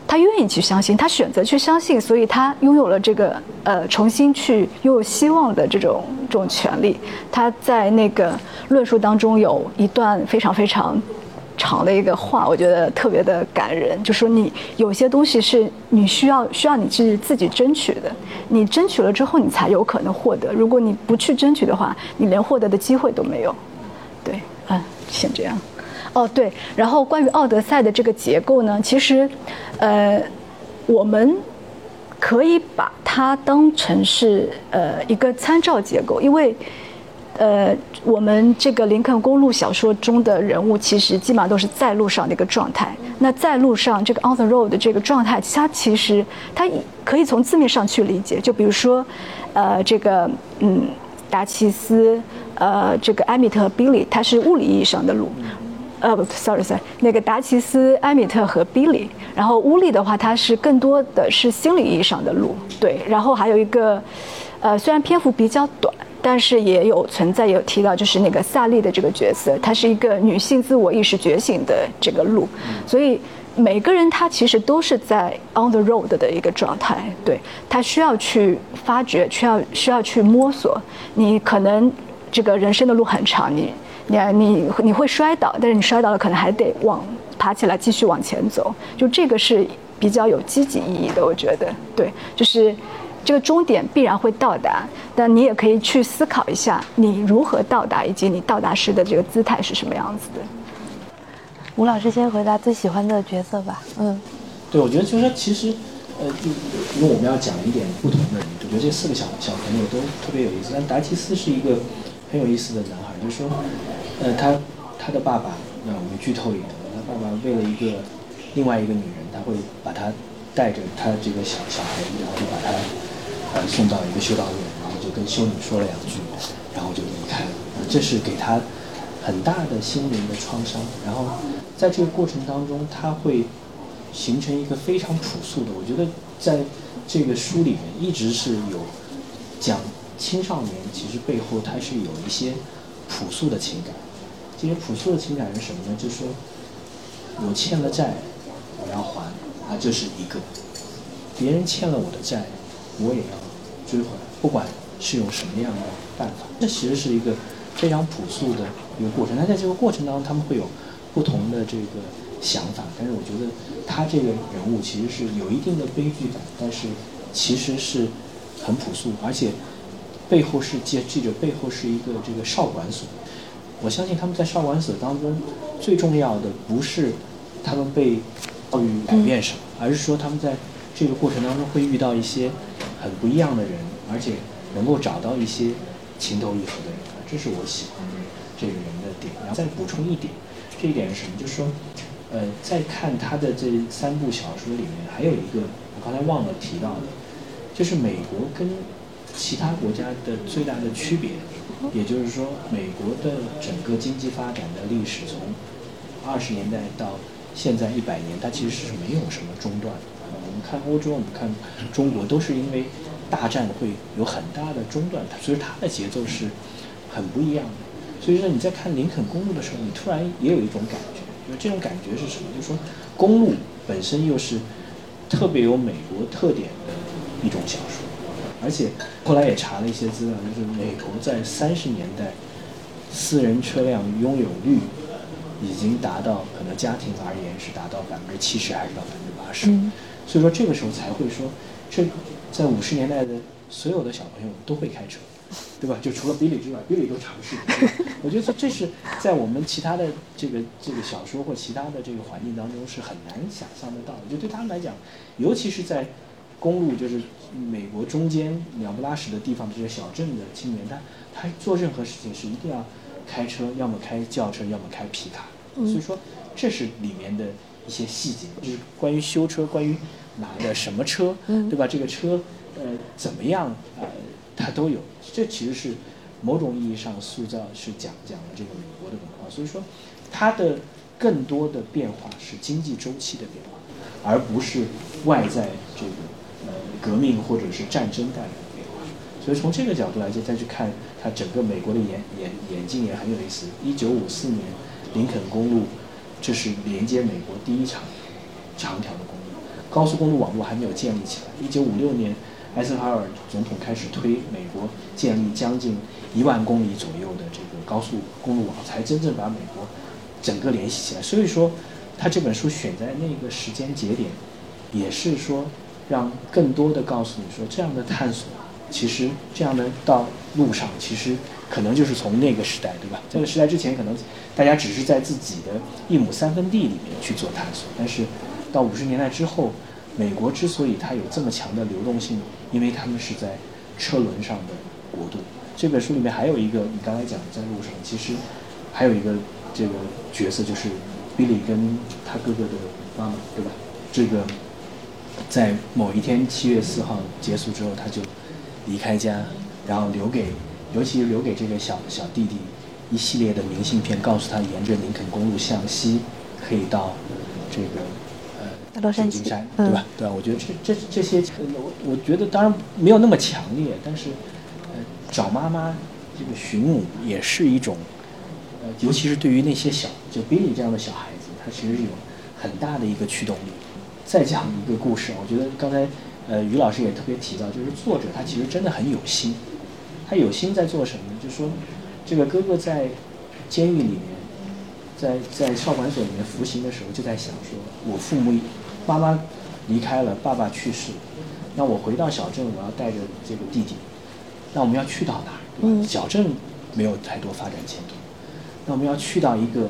B: 他愿意去相信，他选择去相信，所以他拥有了这个呃重新去拥有希望的这种这种权利。他在那个论述当中有一段非常非常。长的一个话，我觉得特别的感人，就说你有些东西是你需要需要你去自己争取的，你争取了之后，你才有可能获得。如果你不去争取的话，你连获得的机会都没有。对，嗯，先这样。哦，对，然后关于奥德赛的这个结构呢，其实，呃，我们可以把它当成是呃一个参照结构，因为。呃，我们这个林肯公路小说中的人物，其实基本上都是在路上的一个状态。那在路上这个 on the road 的这个状态，它其实它可以从字面上去理解。就比如说呃，这个嗯，达奇斯，呃，这个艾米特和比利，它是物理意义上的路。呃，不，sorry，sorry，那个达奇斯、艾米特和比利。然后乌利的话，它是更多的是心理意义上的路。对，然后还有一个，呃，虽然篇幅比较短，但是也有存在，有提到，就是那个萨利的这个角色，她是一个女性自我意识觉醒的这个路。所以每个人他其实都是在 on the road 的一个状态，对他需要去发掘，需要需要去摸索。你可能这个人生的路很长，你。你你你会摔倒，但是你摔倒了，可能还得往爬起来继续往前走。就这个是比较有积极意义的，我觉得。对，就是这个终点必然会到达，但你也可以去思考一下，你如何到达，以及你到达时的这个姿态是什么样子的。
A: 吴老师先回答最喜欢的角色吧。嗯，
C: 对，我觉得就是说，其实，呃，就因为我们要讲一点不同的人，我觉得这四个小小朋友都特别有意思。但达奇斯是一个很有意思的男孩，就是说。呃，他他的爸爸，那我们剧透一点，他爸爸为了一个另外一个女人，他会把他带着他这个小小孩，然后就把他呃送到一个修道院，跟修女说了两句，然后就离开了。这是给他很大的心灵的创伤。然后在这个过程当中，他会形成一个非常朴素的。我觉得在这个书里面一直是有讲青少年，其实背后他是有一些朴素的情感。这些朴素的情感是什么呢？就是说，我欠了债，我要还，啊，这是一个；别人欠了我的债，我也要追回来，不管是用什么样的办法。这其实是一个非常朴素的一个过程。那在这个过程当中，他们会有不同的这个想法。但是我觉得他这个人物其实是有一定的悲剧感，但是其实是很朴素，而且背后是记记者背后是一个这个少管所。我相信他们在少管所当中，最重要的不是他们被教育改变什么，而是说他们在这个过程当中会遇到一些很不一样的人，而且能够找到一些情投意合的人。这是我喜欢的这个人的点。然后再补充一点，这一点是什么？就是说，呃，在看他的这三部小说里面，还有一个我刚才忘了提到的，就是美国跟其他国家的最大的区别。也就是说，美国的整个经济发展的历史，从二十年代到现在一百年，它其实是没有什么中断。我们看欧洲，我们看中国，都是因为大战会有很大的中断，所以它的节奏是很不一样的。所以说你在看林肯公路的时候，你突然也有一种感觉，就这种感觉是什么？就是说公路本身又是特别有美国特点的一种小说。而且后来也查了一些资料，就是美国在三十年代，私人车辆拥有率已经达到，可能家庭而言是达到百分之七十还是到百分之八十，所以说这个时候才会说，这在五十年代的所有的小朋友都会开车，对吧？就除了比利之外，比利都尝试。我觉得这是在我们其他的这个这个小说或其他的这个环境当中是很难想象得到的。就对他们来讲，尤其是在公路就是。美国中间鸟不拉屎的地方的这些小镇的青年，他他做任何事情是一定要开车，要么开轿车，要么开皮卡。所以说，这是里面的一些细节，就是关于修车，关于拿的什么车，对吧？这个车呃怎么样呃，它都有。这其实是某种意义上塑造，是讲讲了这个美国的文化。所以说，它的更多的变化是经济周期的变化，而不是外在这个呃。革命或者是战争带来的变化，所以从这个角度来讲，再去看它整个美国的演演演进也很有意思。一九五四年，林肯公路，这是连接美国第一场长条的高速公路网络还没有建立起来。一九五六年，艾森豪威尔总统开始推美国建立将近一万公里左右的这个高速公路网，才真正把美国整个联系起来。所以说，他这本书选在那个时间节点，也是说。让更多的告诉你说，这样的探索，其实这样的道路上，其实可能就是从那个时代，对吧？这个时代之前，可能大家只是在自己的一亩三分地里面去做探索。但是到五十年代之后，美国之所以它有这么强的流动性，因为他们是在车轮上的国度。这本书里面还有一个，你刚才讲的在路上，其实还有一个这个角色，就是 Billy 跟他哥哥的妈妈，对吧？这个。在某一天七月四号结束之后，他就离开家，然后留给，尤其是留给这个小小弟弟一系列的明信片，告诉他沿着林肯公路向西可以到这个
A: 洛杉
C: 金山，
A: 嗯
C: 对吧？对吧？我觉得这这这些，呃我我觉得当然没有那么强烈，但是呃找妈妈这个寻母也是一种。呃，尤其是对于那些小，就 Billy 这样的小孩子，他其实是有很大的一个驱动力。再讲一个故事，我觉得刚才呃于老师也特别提到，就是作者他其实真的很有心，他有心在做什么呢？就是说，这个哥哥在监狱里面，在在少管所里面服刑的时候，就在想说，我父母妈妈离开了，爸爸去世，那我回到小镇，我要带着这个弟弟，那我们要去到哪儿？对吧？小镇没有太多发展前途。那我们要去到一个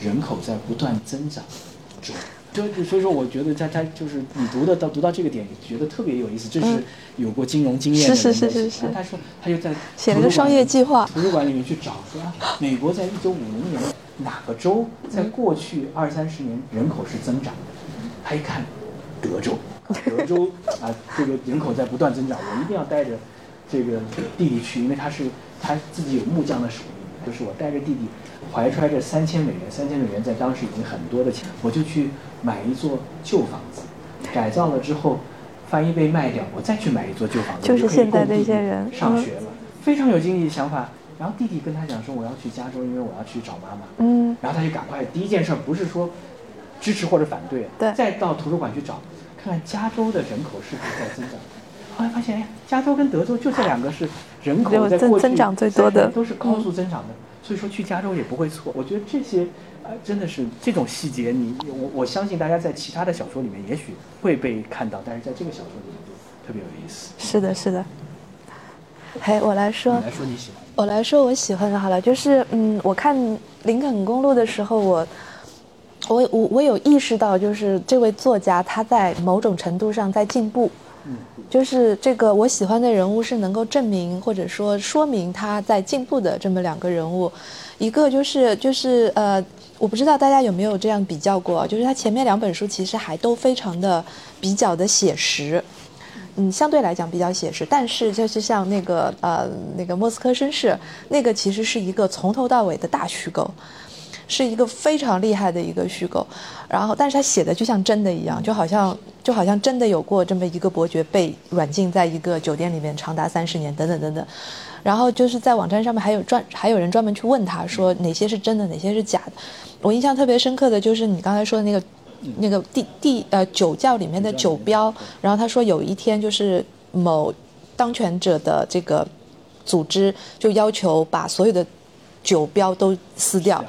C: 人口在不断增长中，就就所以说，我觉得他他就是你读的到读到这个点，你觉得特别有意思。这是有过金融经验的人
D: 是是是是是
C: 他说他就在
D: 写了个商业计划
C: 图书馆里面去找说啊，美国在一九五零年哪个州在过去二三十年人口是增长的？他一看，德州，德州啊，这个人口在不断增长，我一定要带着这个弟弟去，因为他是他自己有木匠的手艺，就是我带着弟弟，怀揣着三千美元，三千美元在当时已经很多的钱，我就去买一座旧房子，改造了之后，翻一被卖掉，我再去买一座旧房子，
A: 就是现在
C: 供弟弟
A: 这些人嗯
C: 上学了，非常有经济想法。然后弟弟跟他讲说我要去加州，因为我要去找妈妈。
A: 嗯，
C: 然后他就赶快第一件事不是说支持或者反对，
A: 对
C: 再到图书馆去找，看看加州的人口是不是在增长。后来发现，哎，加州跟德州就这两个是人口
A: 增
C: 在过去
A: 增长最多的嗯
C: 30年都是高速增长的，所以说去加州也不会错。我觉得这些，呃，真的是这种细节，你我我相信大家在其他的小说里面也许会被看到，但是在这个小说里面就特别有意思。
A: 是的，是的。嘿，我来说
C: 你，来说你喜欢。
A: 我来说我喜欢的好了，就是嗯，我看林肯公路的时候，我我我我有意识到，就是这位作家他在某种程度上在进步。就是这个我喜欢的人物是能够证明或者说说明他在进步的这么两个人物，一个就是就是呃，我不知道大家有没有这样比较过，就是他前面两本书其实还都非常的比较的写实，嗯，相对来讲比较写实，但是就是像那个呃那个莫斯科绅士，那个其实是一个从头到尾的大虚构。是一个非常厉害的一个虚构，然后但是他写的就像真的一样，就好像就好像真的有过这么一个伯爵被软禁在一个酒店里面长达三十年，等等等等。然后就是在网站上面还有专还有人专门去问他说哪些是真的，哪些是假的。我印象特别深刻的就是你刚才说的那个那个地地呃酒窖里面的酒标，然后他说有一天就是某当权者的这个组织就要求把所有的酒标都撕掉。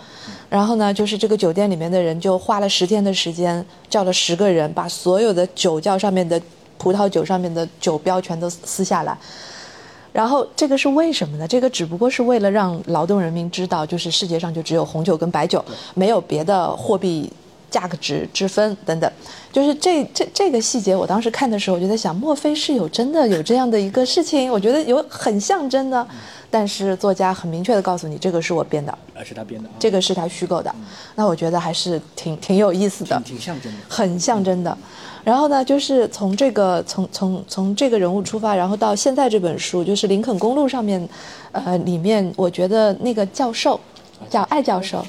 A: 然后呢，就是这个酒店里面的人就花了十天的时间，叫了十个人，把所有的酒窖上面的葡萄酒上面的酒标全都撕下来。然后这个是为什么呢？这个只不过是为了让劳动人民知道，就是世界上就只有红酒跟白酒，没有别的货币价格值之分等等。就是这这这个细节，我当时看的时候，我就在想，莫非是有真的有这样的一个事情？我觉得有很象征的，但是作家很明确的告诉你，这个是我编的。
C: 而是他编的啊，
A: 这个是他虚构的，那我觉得还是挺挺有意思的
C: 挺，挺象征的。
A: 很象征的。然后呢，就是从这个从从从这个人物出发，然后到现在这本书，就是林肯公路上面，呃，里面我觉得那个教授叫艾教授，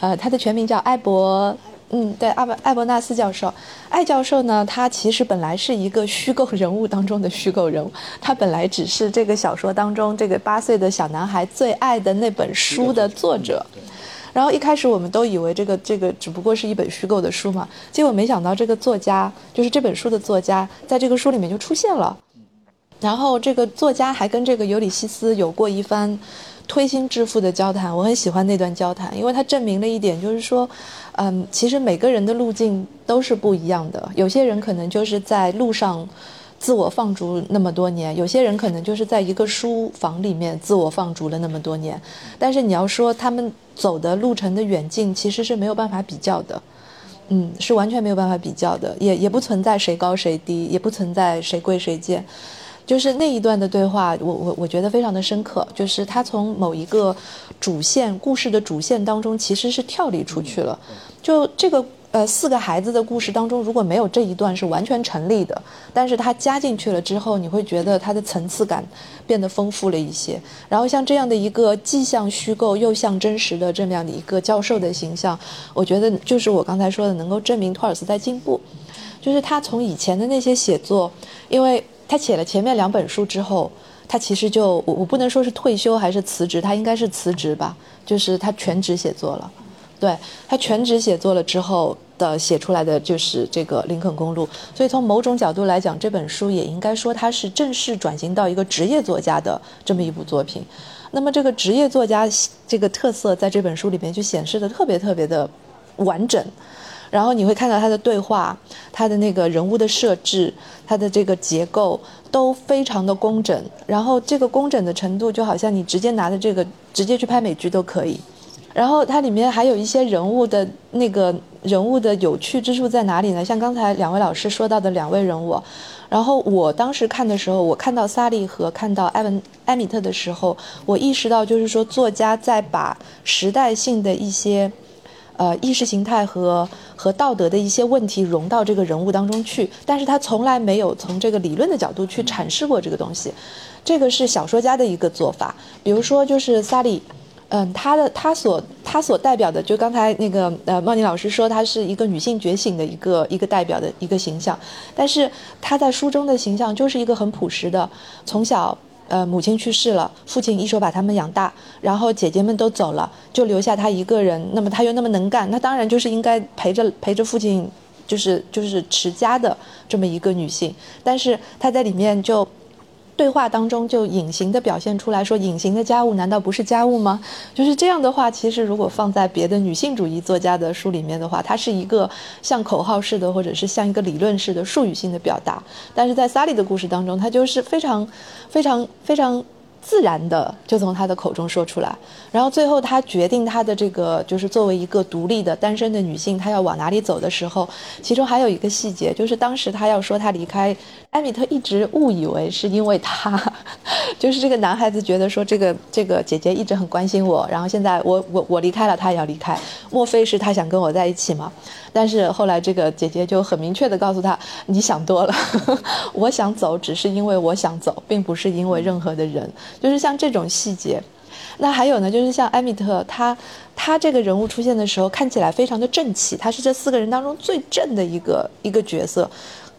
A: 呃，他的全名叫艾伯。嗯，对，艾伯艾伯纳斯教授，艾教授呢，他其实本来是一个虚构人物当中的虚构人物，他本来只是这个小说当中这个八岁的小男孩最爱的那本书的作者。然后一开始我们都以为这个这个只不过是一本虚构的书嘛，结果没想到这个作家就是这本书的作家，在这个书里面就出现了。然后这个作家还跟这个尤里西斯有过一番推心置腹的交谈，我很喜欢那段交谈，因为它证明了一点，就是说，嗯，其实每个人的路径都是不一样的，有些人可能就是在路上。自我放逐那么多年，有些人可能就是在一个书房里面自我放逐了那么多年，但是你要说他们走的路程的远近，其实是没有办法比较的，嗯，是完全没有办法比较的，也也不存在谁高谁低，也不存在谁贵谁贱，就是那一段的对话，我我我觉得非常的深刻，就是他从某一个主线故事的主线当中其实是跳离出去了，就这个呃，四个孩子的故事当中，如果没有这一段是完全成立的，但是他加进去了之后，你会觉得它的层次感变得丰富了一些。然后像这样的一个既像虚构又像真实的这么样的一个教授的形象，我觉得就是我刚才说的，能够证明托尔斯在进步。就是他从以前的那些写作，因为他写了前面两本书之后，他其实就我我不能说是退休还是辞职，他应该是辞职吧，就是他全职写作了。对他全职写作了之后的写出来的就是这个《林肯公路》，所以从某种角度来讲，这本书也应该说他是正式转型到一个职业作家的这么一部作品。那么这个职业作家这个特色在这本书里面就显示的特别特别的完整。然后你会看到他的对话，他的那个人物的设置，他的这个结构都非常的工整。然后这个工整的程度，就好像你直接拿着这个直接去拍美剧都可以。然后它里面还有一些人物的那个人物的有趣之处在哪里呢？像刚才两位老师说到的两位人物，然后我当时看的时候，我看到萨利和看到埃文埃米特的时候，我意识到就是说作家在把时代性的一些，呃意识形态和和道德的一些问题融到这个人物当中去，但是他从来没有从这个理论的角度去阐释过这个东西，这个是小说家的一个做法。比如说就是萨利。嗯，他的他所他所代表的，就刚才那个呃，茂宁老师说，他是一个女性觉醒的一个一个代表的一个形象，但是他在书中的形象就是一个很朴实的，从小呃母亲去世了，父亲一手把他们养大，然后姐姐们都走了，就留下他一个人，那么他又那么能干，那当然就是应该陪着陪着父亲，就是就是持家的这么一个女性，但是她在里面就。对话当中就隐形的表现出来说，隐形的家务难道不是家务吗？就是这样的话，其实如果放在别的女性主义作家的书里面的话，它是一个像口号式的，或者是像一个理论式的术语性的表达。但是在萨利的故事当中，它就是非常、非常、非常。自然的就从他的口中说出来，然后最后他决定他的这个就是作为一个独立的单身的女性，她要往哪里走的时候，其中还有一个细节，就是当时他要说他离开艾米特，一直误以为是因为他，就是这个男孩子觉得说这个这个姐姐一直很关心我，然后现在我我我离开了，他也要离开，莫非是他想跟我在一起吗？但是后来这个姐姐就很明确的告诉他，你想多了，我想走只是因为我想走，并不是因为任何的人。就是像这种细节，那还有呢，就是像艾米特，他他这个人物出现的时候，看起来非常的正气，他是这四个人当中最正的一个一个角色，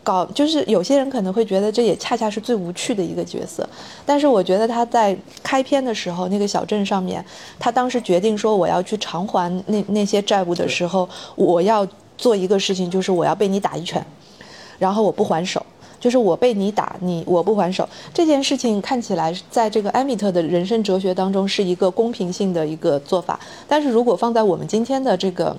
A: 搞就是有些人可能会觉得这也恰恰是最无趣的一个角色，但是我觉得他在开篇的时候，那个小镇上面，他当时决定说我要去偿还那那些债务的时候，我要做一个事情，就是我要被你打一拳，然后我不还手。就是我被你打，你我不还手这件事情看起来在这个艾米特的人生哲学当中是一个公平性的一个做法，但是如果放在我们今天的这个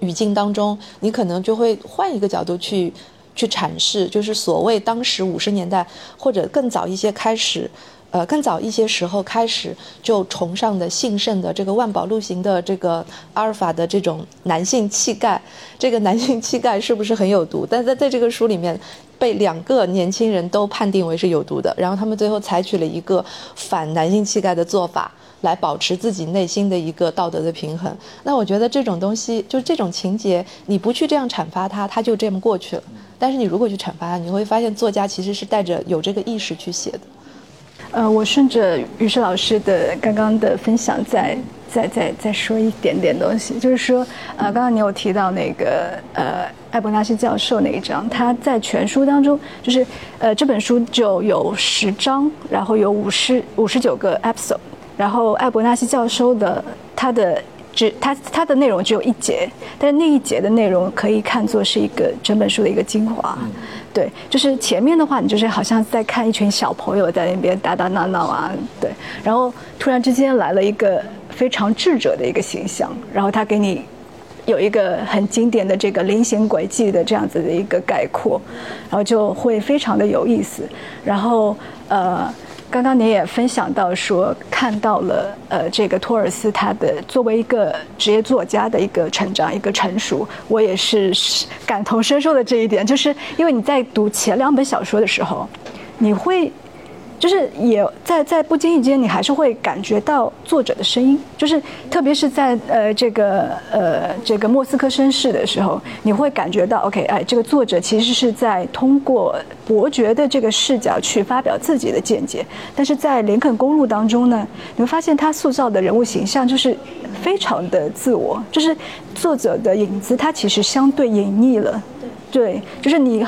A: 语境当中，你可能就会换一个角度去去阐释，就是所谓当时五十年代或者更早一些开始。呃，更早一些时候开始就崇尚的兴盛的这个万宝路行的这个阿尔法的这种男性气概，这个男性气概是不是很有毒？但在在这个书里面，被两个年轻人都判定为是有毒的，然后他们最后采取了一个反男性气概的做法，来保持自己内心的一个道德的平衡。那我觉得这种东西，就这种情节，你不去这样阐发它，它就这么过去了。但是你如果去阐发它，你会发现作家其实是带着有这个意识去写的。
B: 呃，我顺着于适老师的刚刚的分享，再再再再说一点点东西，就是说，呃，刚刚你有提到那个呃艾伯纳西教授那一章，他在全书当中，就是呃这本书就有十章，然后有五十五十九个 episode，然后艾伯纳西教授的他的只它它的内容只有一节，但是那一节的内容可以看作是一个整本书的一个精华。对，就是前面的话，你就是好像在看一群小朋友在那边打打闹闹啊，对。然后突然之间来了一个非常智者的一个形象，然后他给你有一个很经典的这个菱形轨迹的这样子的一个概括，然后就会非常的有意思。然后呃。刚刚您也分享到说，看到了呃，这个托尔斯他的作为一个职业作家的一个成长、一个成熟，我也是感同身受的这一点，就是因为你在读前两本小说的时候，你会。就是也在在不经意间，你还是会感觉到作者的声音，就是特别是在呃这个呃这个莫斯科绅士的时候，你会感觉到 OK，哎，这个作者其实是在通过伯爵的这个视角去发表自己的见解，但是在林肯公路当中呢，你会发现他塑造的人物形象就是非常的自我，就是作者的影子，他其实相对隐匿了，对，就是你。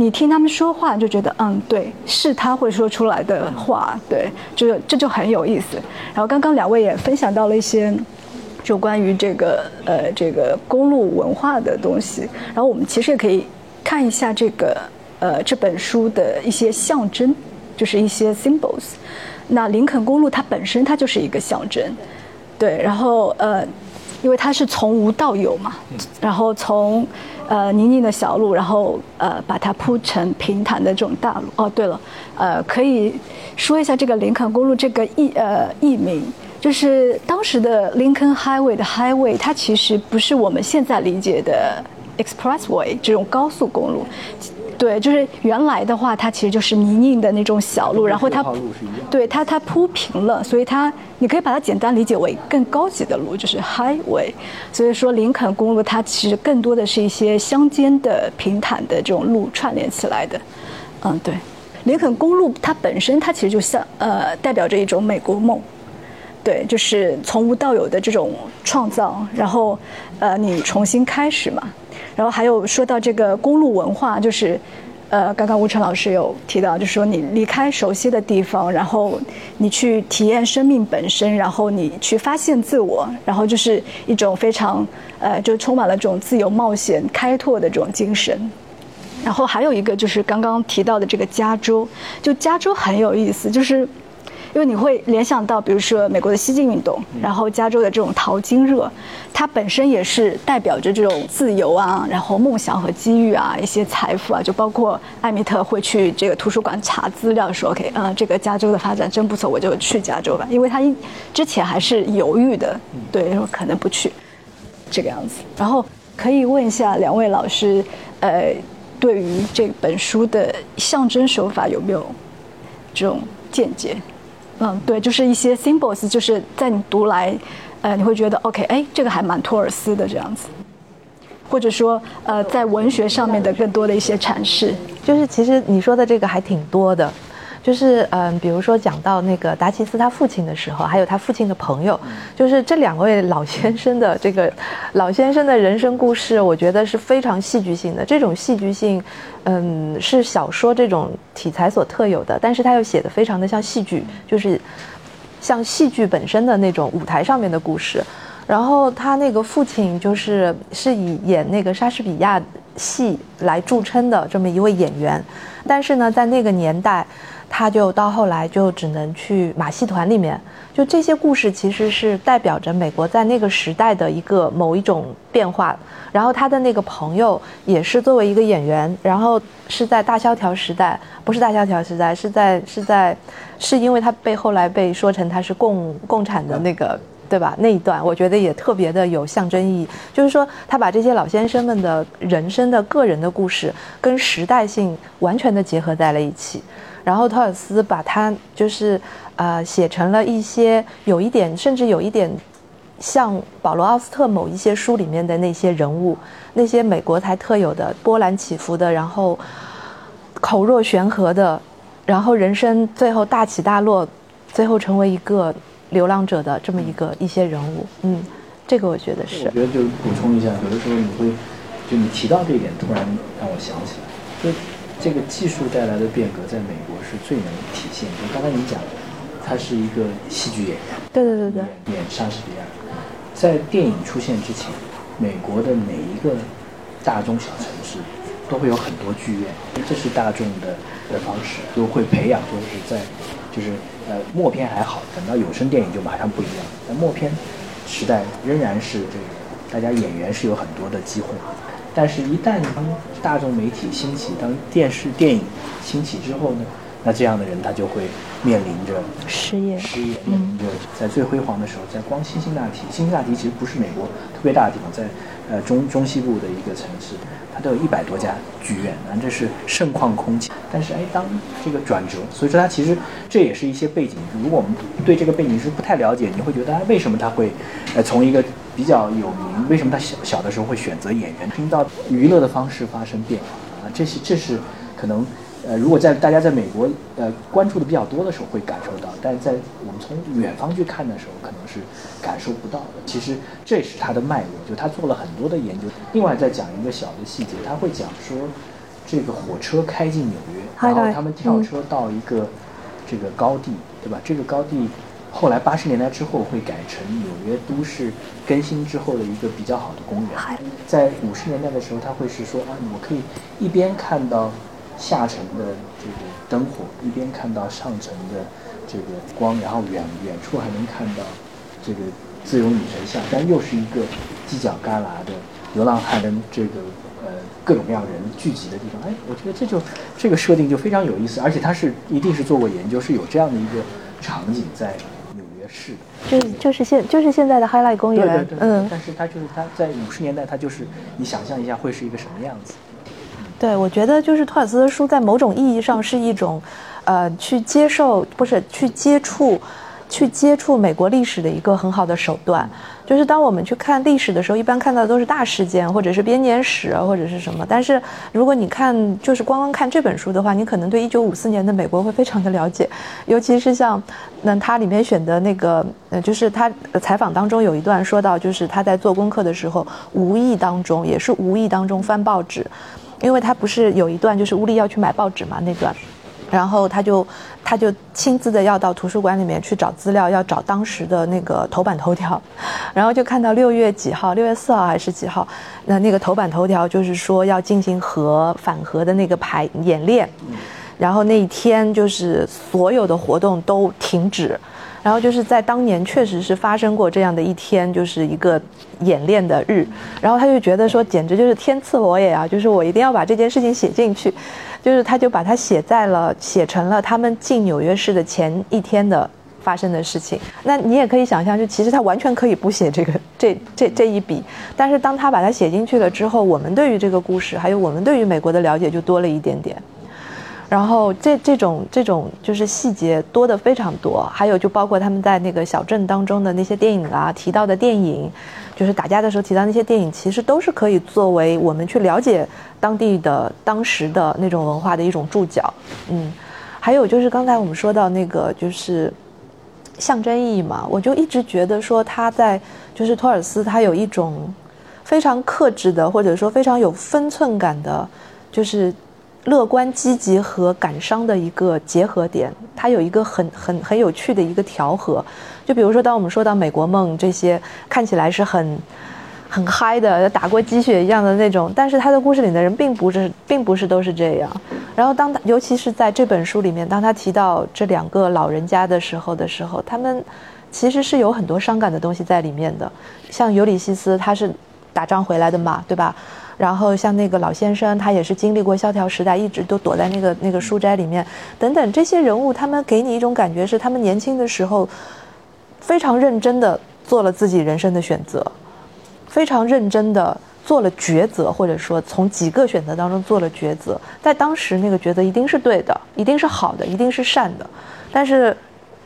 B: 你听他们说话就觉得，嗯，对，是他会说出来的话，对，就是这就很有意思。然后刚刚两位也分享到了一些，就关于这个呃这个公路文化的东西。然后我们其实也可以看一下这个呃这本书的一些象征，就是一些 symbols。那林肯公路它本身它就是一个象征，对，然后呃。因为它是从无到有嘛，然后从呃泥泞的小路，然后呃把它铺成平坦的这种大路。哦，对了，呃，可以说一下这个林肯公路这个译呃译名，就是当时的 Lincoln Highway 的 Highway，它其实不是我们现在理解的 Expressway 这种高速公路。对，就是原来的话，它其实就是泥泞的那种小路，然后它，对它它铺平了，所以它你可以把它简单理解为更高级的路，就是 highway。所以说林肯公路它其实更多的是一些乡间的平坦的这种路串联起来的。嗯，对，林肯公路它本身它其实就像呃代表着一种美国梦，对，就是从无到有的这种创造，然后呃你重新开始嘛。然后还有说到这个公路文化，就是，呃，刚刚吴晨老师有提到，就说你离开熟悉的地方，然后你去体验生命本身，然后你去发现自我，然后就是一种非常，呃，就充满了这种自由冒险、开拓的这种精神。然后还有一个就是刚刚提到的这个加州，就加州很有意思，就是。因为你会联想到，比如说美国的西进运动，然后加州的这种淘金热，它本身也是代表着这种自由啊，然后梦想和机遇啊，一些财富啊，就包括艾米特会去这个图书馆查资料，说 OK，嗯，这个加州的发展真不错，我就去加州吧，因为他一之前还是犹豫的，对，说可能不去，这个样子。然后可以问一下两位老师，呃，对于这本书的象征手法有没有这种见解？嗯，对，就是一些 symbols，就是在你读来，呃，你会觉得 OK，哎，这个还蛮托尔斯的这样子，或者说，呃，在文学上面的更多的一些阐释，
A: 就是其实你说的这个还挺多的。就是嗯，比如说讲到那个达奇斯他父亲的时候，还有他父亲的朋友，就是这两位老先生的这个老先生的人生故事，我觉得是非常戏剧性的。这种戏剧性，嗯，是小说这种题材所特有的，但是他又写的非常的像戏剧，就是像戏剧本身的那种舞台上面的故事。然后他那个父亲就是是以演那个莎士比亚戏来著称的这么一位演员，但是呢，在那个年代。他就到后来就只能去马戏团里面，就这些故事其实是代表着美国在那个时代的一个某一种变化。然后他的那个朋友也是作为一个演员，然后是在大萧条时代，不是大萧条时代，是在是在，是因为他被后来被说成他是共共产的那个，对吧？那一段我觉得也特别的有象征意义，就是说他把这些老先生们的人生的个人的故事跟时代性完全的结合在了一起。然后托尔斯把他就是，呃，写成了一些有一点，甚至有一点，像保罗·奥斯特某一些书里面的那些人物，那些美国才特有的波澜起伏的，然后口若悬河的，然后人生最后大起大落，最后成为一个流浪者的这么一个一些人物。嗯，这个我觉得是。
C: 我觉得就补充一下，有的时候你会，就你提到这一点，突然让我想起来，就。这个技术带来的变革，在美国是最能体现。就刚才你讲，他是一个戏剧演员，
A: 对对对对，
C: 演莎士比亚。在电影出现之前，美国的每一个大中小城市都会有很多剧院，这是大众的的方式，就会培养，就是在，就是呃默片还好，等到有声电影就马上不一样。但默片时代，仍然是这个大家演员是有很多的机会。但是，一旦当大众媒体兴起，当电视、电影兴起之后呢，那这样的人他就会面临着
A: 失业，
C: 失业，面临着在最辉煌的时候，在光辛辛那提，辛辛那提其实不是美国特别大的地方，在呃中中西部的一个城市，它都有一百多家剧院，啊，这是盛况空前。但是哎，当这个转折，所以说它其实这也是一些背景。如果我们对这个背景是不太了解，你会觉得哎，为什么它会呃从一个比较有名，为什么他小小的时候会选择演员，听到娱乐的方式发生变化啊？这是这是可能。呃，如果在大家在美国呃关注的比较多的时候会感受到，但是在我们从远方去看的时候，可能是感受不到的。其实这也是他的脉络，就他做了很多的研究。另外再讲一个小的细节，他会讲说，这个火车开进纽约，然后他们跳车到一个这个高地，对吧？这个高地后来八十年代之后会改成纽约都市更新之后的一个比较好的公园。在五十年代的时候，他会是说啊，我可以一边看到。下沉的这个灯火，一边看到上层的这个光，然后远远处还能看到这个自由女神像，但又是一个犄角旮旯的流浪汉跟这个呃各种各样人聚集的地方。哎，我觉得这就这个设定就非常有意思，而且他是一定是做过研究，是有这样的一个场景在纽约市。
A: 就是就是现就是现在的 Highlight 公园。
C: 对对对。嗯。但是它就是它在五十年代，它就是你想象一下会是一个什么样子。
A: 对，我觉得就是托尔斯的书，在某种意义上是一种，呃，去接受不是去接触，去接触美国历史的一个很好的手段。就是当我们去看历史的时候，一般看到的都是大事件，或者是编年史，或者是什么。但是如果你看，就是光光看这本书的话，你可能对一九五四年的美国会非常的了解。尤其是像，那他里面选的那个，呃，就是他采访当中有一段说到，就是他在做功课的时候，无意当中也是无意当中翻报纸。因为他不是有一段就是乌力要去买报纸嘛那段，然后他就他就亲自的要到图书馆里面去找资料，要找当时的那个头版头条，然后就看到六月几号，六月四号还是几号，那那个头版头条就是说要进行核反核的那个排演练，然后那一天就是所有的活动都停止。然后就是在当年确实是发生过这样的一天，就是一个演练的日。然后他就觉得说，简直就是天赐我也啊，就是我一定要把这件事情写进去。就是他就把它写在了，写成了他们进纽约市的前一天的发生的事情。那你也可以想象，就其实他完全可以不写这个 这这这一笔，但是当他把它写进去了之后，我们对于这个故事，还有我们对于美国的了解就多了一点点。然后这这种这种就是细节多的非常多，还有就包括他们在那个小镇当中的那些电影啊，提到的电影，就是打架的时候提到那些电影，其实都是可以作为我们去了解当地的当时的那种文化的一种注脚。嗯，还有就是刚才我们说到那个就是象征意义嘛，我就一直觉得说他在就是托尔斯他有一种非常克制的，或者说非常有分寸感的，就是。乐观积极和感伤的一个结合点，它有一个很很很有趣的一个调和。就比如说，当我们说到美国梦这些看起来是很很嗨的，打过鸡血一样的那种，但是他的故事里的人并不是并不是都是这样。然后当他尤其是在这本书里面，当他提到这两个老人家的时候的时候，他们其实是有很多伤感的东西在里面的。像尤里西斯，他是打仗回来的嘛，对吧？然后像那个老先生，他也是经历过萧条时代，一直都躲在那个那个书斋里面，等等这些人物，他们给你一种感觉是，他们年轻的时候非常认真的做了自己人生的选择，非常认真的做了抉择，或者说从几个选择当中做了抉择，在当时那个抉择一定是对的，一定是好的，一定是善的，但是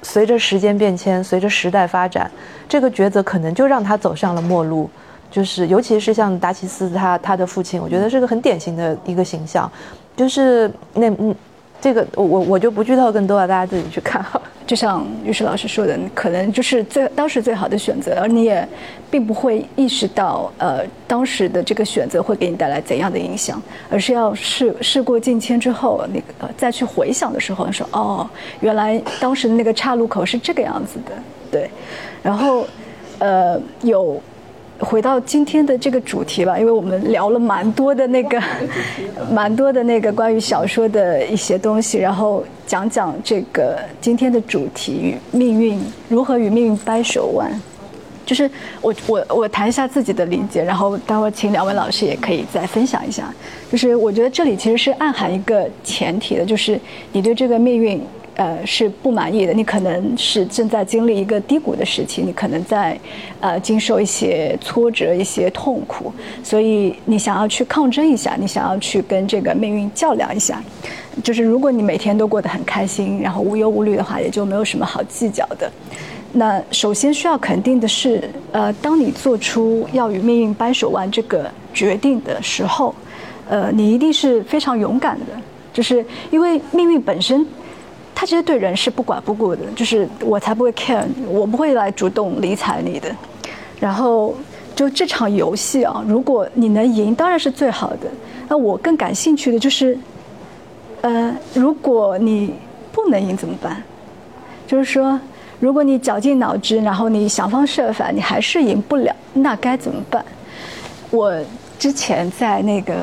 A: 随着时间变迁，随着时代发展，这个抉择可能就让他走上了末路。就是，尤其是像达奇斯他他的父亲，我觉得是个很典型的一个形象。就是那嗯，这个我我我就不剧透更多了，大家自己去看哈。就像于石老师说的，可能就是最当时最好的选择，而你也并不会意识到，呃，当时的这个选择会给你带来怎样的影响，而是要事事过境迁之后，那个再去回想的时候，说哦，原来当时的那个岔路口是这个样子的，对。然后，呃，有。回到今天的这个主题吧，因为我们聊了蛮多的那个，蛮多的那个关于小说的一些东西，然后讲讲这个今天的主题与命运如何与命运掰手腕。
B: 就是我我我谈一下自己的理解，然后待会儿请两位老师也可以再分享一下。就是我觉得这里其实是暗含一个前提的，就是你对这个命运。呃，是不满意的。你可能是正在经历一个低谷的时期，你可能在，呃，经受一些挫折、一些痛苦，所以你想要去抗争一下，你想要去跟这个命运较量一下。就是如果你每天都过得很开心，然后无忧无虑的话，也就没有什么好计较的。那首先需要肯定的是，呃，当你做出要与命运掰手腕这个决定的时候，呃，你一定是非常勇敢的，就是因为命运本身。他其实对人是不管不顾的，就是我才不会 care，我不会来主动理睬你的。然后就这场游戏啊，如果你能赢，当然是最好的。那我更感兴趣的就是，呃，如果你不能赢怎么办？就是说，如果你绞尽脑汁，然后你想方设法，你还是赢不了，那该怎么办？我之前在那个。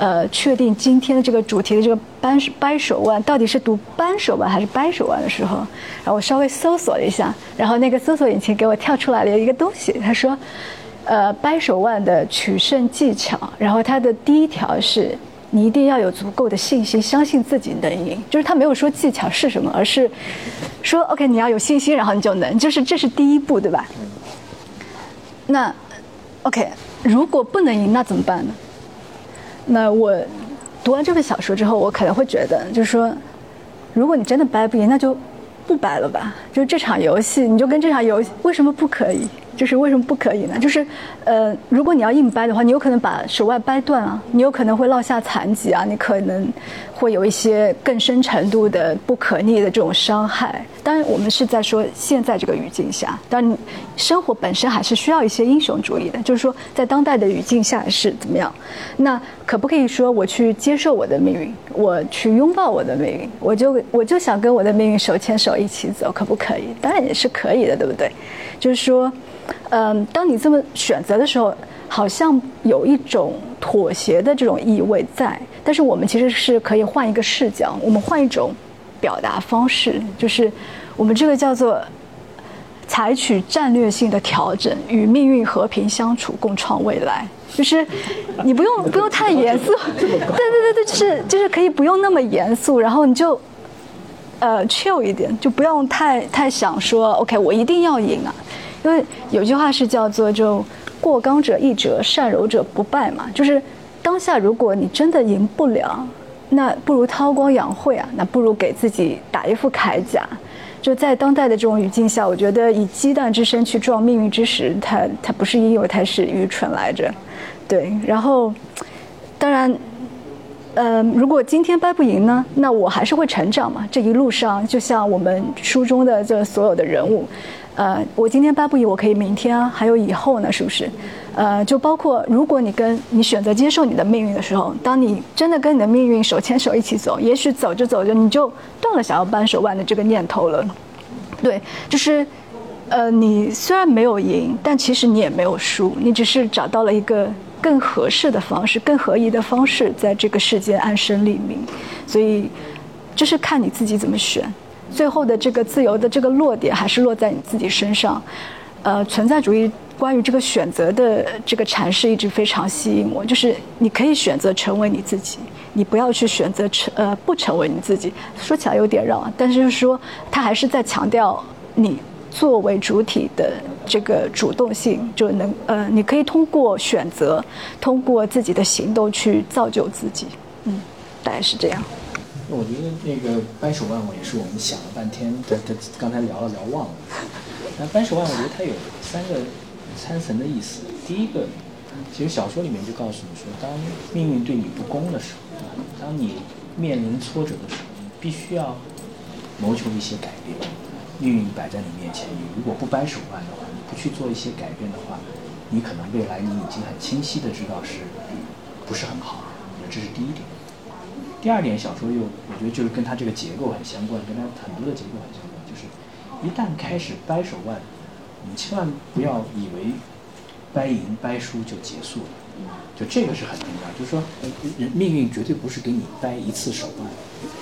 B: 呃，确定今天的这个主题的这个掰掰手腕到底是读扳手腕还是掰手腕的时候，然后我稍微搜索了一下，然后那个搜索引擎给我跳出来了一个东西，他说，呃，掰手腕的取胜技巧，然后它的第一条是你一定要有足够的信心，相信自己能赢，就是他没有说技巧是什么，而是说 OK，你要有信心，然后你就能，就是这是第一步，对吧？那 OK，如果不能赢，那怎么办呢？那我读完这本小说之后，我可能会觉得，就是说，如果你真的掰不赢，那就不掰了吧。就是这场游戏，你就跟这场游戏，为什么不可以？就是为什么不可以呢？就是，呃，如果你要硬掰的话，你有可能把手腕掰断啊，你有可能会落下残疾啊，你可能会有一些更深程度的不可逆的这种伤害。当然，我们是在说现在这个语境下，当然生活本身还是需要一些英雄主义的。就是说，在当代的语境下是怎么样？那可不可以说我去接受我的命运，我去拥抱我的命运，我就我就想跟我的命运手牵手一起走，可不可以？当然也是可以的，对不对？就是说。嗯，当你这么选择的时候，好像有一种妥协的这种意味在。但是我们其实是可以换一个视角，我们换一种表达方式，就是我们这个叫做采取战略性的调整，与命运和平相处，共创未来。就是你不用不用太严肃，对对对对，就是就是可以不用那么严肃，然后你就呃 chill 一点，就不用太太想说 OK，我一定要赢啊。因为有句话是叫做“就过刚者易折，善柔者不败”嘛，就是当下如果你真的赢不了，那不如韬光养晦啊，那不如给自己打一副铠甲。就在当代的这种语境下，我觉得以鸡蛋之身去撞命运之石，它它不是因为它是愚蠢来着，对。然后，当然，呃，如果今天掰不赢呢，那我还是会成长嘛。这一路上，就像我们书中的这所有的人物。呃，我今天颁布以我可以明天啊，还有以后呢，是不是？呃，就包括如果你跟你选择接受你的命运的时候，当你真的跟你的命运手牵手一起走，也许走着走着你就断了想要扳手腕的这个念头了。对，就是，呃，你虽然没有赢，但其实你也没有输，你只是找到了一个更合适的方式、更合宜的方式，在这个世间安身立命。所以，就是看你自己怎么选。最后的这个自由的这个落点还是落在你自己身上，呃，存在主义关于这个选择的这个阐释一直非常吸引我，就是你可以选择成为你自己，你不要去选择成呃不成为你自己。说起来有点绕，但是就是说他还是在强调你作为主体的这个主动性，就能呃你可以通过选择，通过自己的行动去造就自己，嗯，大概是这样。
C: 我觉得那个掰手腕，我也是我们想了半天，他他刚才聊了聊忘了。那掰手腕，我觉得它有三个三层的意思。第一个，其实小说里面就告诉你说，当命运对你不公的时候，当你面临挫折的时候，你必须要谋求一些改变。命运摆在你面前，你如果不掰手腕的话，你不去做一些改变的话，你可能未来你已经很清晰的知道是不是很好。这是第一点。第二点，小说又我觉得就是跟它这个结构很相关，跟它很多的结构很相关。就是一旦开始掰手腕，你千万不要以为掰赢掰输就结束了，就这个是很重要。就是说，人命运绝对不是给你掰一次手腕，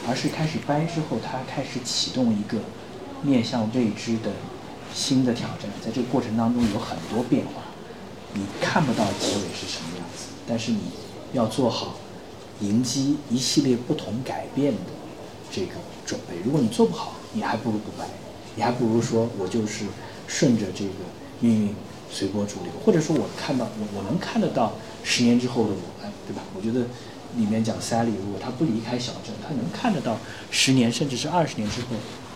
C: 而是开始掰之后，它开始启动一个面向未知的新的挑战，在这个过程当中有很多变化，你看不到结尾是什么样子，但是你要做好迎击一系列不同改变的这个准备。如果你做不好，你还不如不掰，你还不如说我就是顺着这个命运随波逐流，或者说我看到我我能看得到十年之后的我，哎，对吧？我觉得里面讲 Sally，如果他不离开小镇，他能看得到十年甚至是二十年之后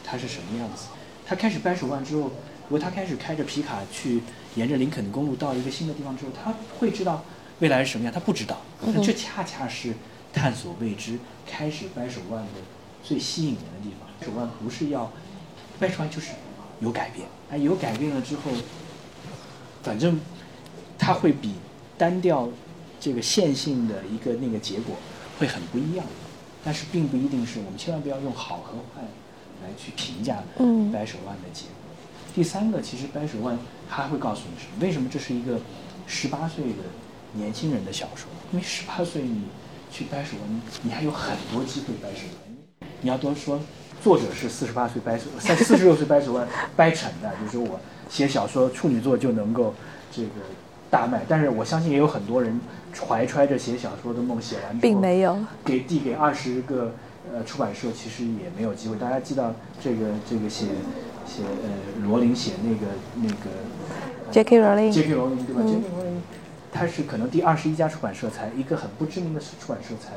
C: 他是什么样子。他开始掰手腕之后，如果他开始开着皮卡去沿着林肯公路到一个新的地方之后，他会知道未来是什么样？他不知道，这恰恰是探索未知、开始掰手腕的最吸引人的地方。手腕不是要掰出来，就是有改变。哎，有改变了之后，反正它会比单调这个线性的一个那个结果会很不一样。但是并不一定是我们千万不要用好和坏。来去评价掰手腕的结果。第三个，其实掰手腕它会告诉你什么？为什么这是一个十八岁的年轻人的小说？因为十八岁你去掰手腕，你还有很多机会掰手腕。你要多说，作者是四十八岁掰手，三四十六岁掰手腕 掰成的，就是我写小说处女作就能够这个大卖。但是我相信也有很多人怀揣着写小说的梦，写完
A: 并没有
C: 给递给二十个。呃，出版社其实也没有机会。大家知道这个这个写写呃罗琳写那个那个
A: J.K. 罗琳
C: ，J.K. 罗琳对吧？J.K. 罗琳，它是可能第二十一家出版社才一个很不知名的出版社才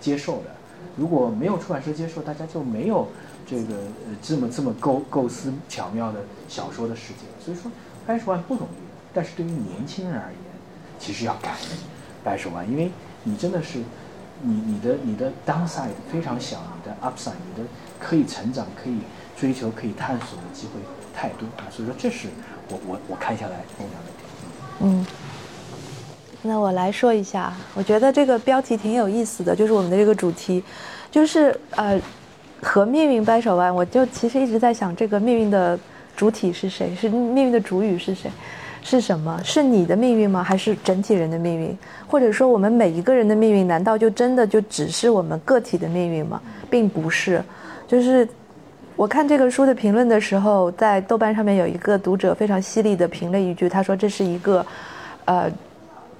C: 接受的。如果没有出版社接受，大家就没有这个呃这么这么构构思巧妙的小说的世界。所以说，掰手腕不容易，但是对于年轻人而言，其实要感恩掰手腕，因为你真的是。你你的你的 downside 非常小，你的 upside 你的可以成长、可以追求、可以探索的机会太多啊！所以说，这是我我我看下来重要的
A: 点。嗯，那我来说一下，我觉得这个标题挺有意思的，就是我们的这个主题，就是呃和命运掰手腕。我就其实一直在想，这个命运的主体是谁？是命运的主语是谁？是什么？是你的命运吗？还是整体人的命运？或者说，我们每一个人的命运，难道就真的就只是我们个体的命运吗？并不是。就是我看这个书的评论的时候，在豆瓣上面有一个读者非常犀利的评了一句，他说这是一个，呃。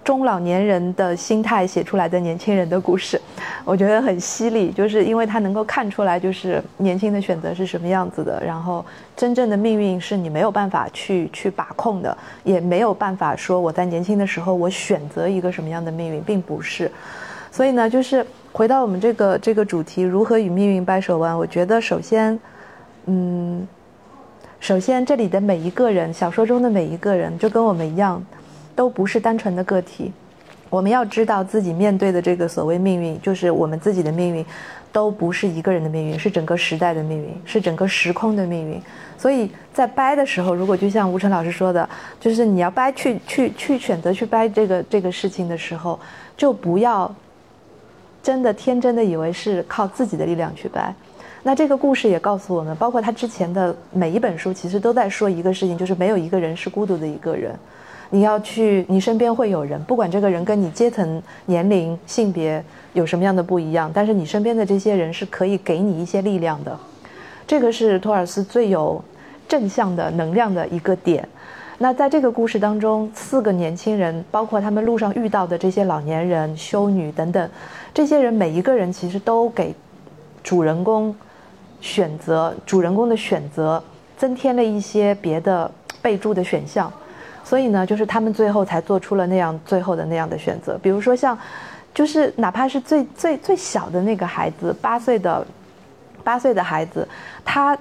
A: 中老年人的心态写出来的年轻人的故事，我觉得很犀利，就是因为他能够看出来，就是年轻的选择是什么样子的，然后真正的命运是你没有办法去去把控的，也没有办法说我在年轻的时候我选择一个什么样的命运，并不是。所以呢，就是回到我们这个这个主题，如何与命运掰手腕？我觉得首先，嗯，首先这里的每一个人，小说中的每一个人，就跟我们一样。都不是单纯的个体，我们要知道自己面对的这个所谓命运，就是我们自己的命运，都不是一个人的命运，是整个时代的命运，是整个时空的命运。所以在掰的时候，如果就像吴晨老师说的，就是你要掰去去去选择去掰这个这个事情的时候，就不要真的天真的以为是靠自己的力量去掰。那这个故事也告诉我们，包括他之前的每一本书，其实都在说一个事情，就是没有一个人是孤独的一个人。你要去，你身边会有人，不管这个人跟你阶层、年龄、性别有什么样的不一样，但是你身边的这些人是可以给你一些力量的。这个是托尔斯最有正向的能量的一个点。那在这个故事当中，四个年轻人，包括他们路上遇到的这些老年人、修女等等，这些人每一个人其实都给主人公选择，主人公的选择增添了一些别的备注的选项。所以呢，就是他们最后才做出了那样最后的那样的选择。比如说像，就是哪怕是最最最小的那个孩子，八岁的八岁的孩子，他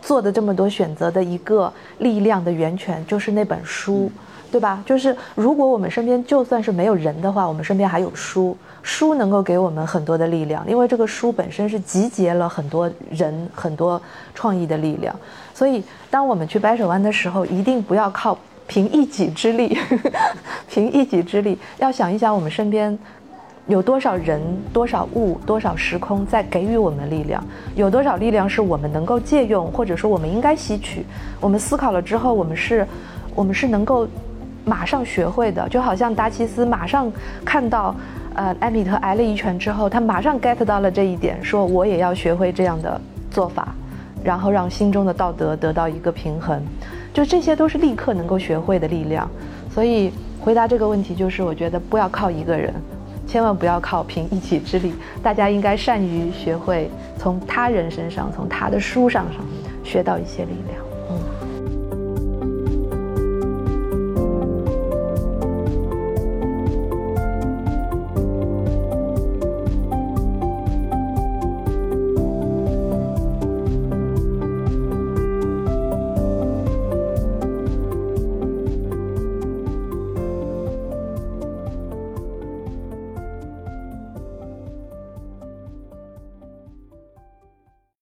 A: 做的这么多选择的一个力量的源泉，就是那本书，对吧？就是如果我们身边就算是没有人的话，我们身边还有书，书能够给我们很多的力量，因为这个书本身是集结了很多人很多创意的力量。所以，当我们去掰手腕的时候，一定不要靠。凭一己之力，凭一己之力，要想一想我们身边有多少人、多少物、多少时空在给予我们力量，有多少力量是我们能够借用，或者说我们应该吸取。我们思考了之后，我们是，我们是能够马上学会的。就好像达奇斯马上看到，呃，艾米特挨了一拳之后，他马上 get 到了这一点，说我也要学会这样的做法，然后让心中的道德得到一个平衡。就这些都是立刻能够学会的力量。所以回答这个问题，就是我觉得不要靠一个人，千万不要靠凭一己之力，大家应该善于学会从他人身上，从他的书上上学到一些力量。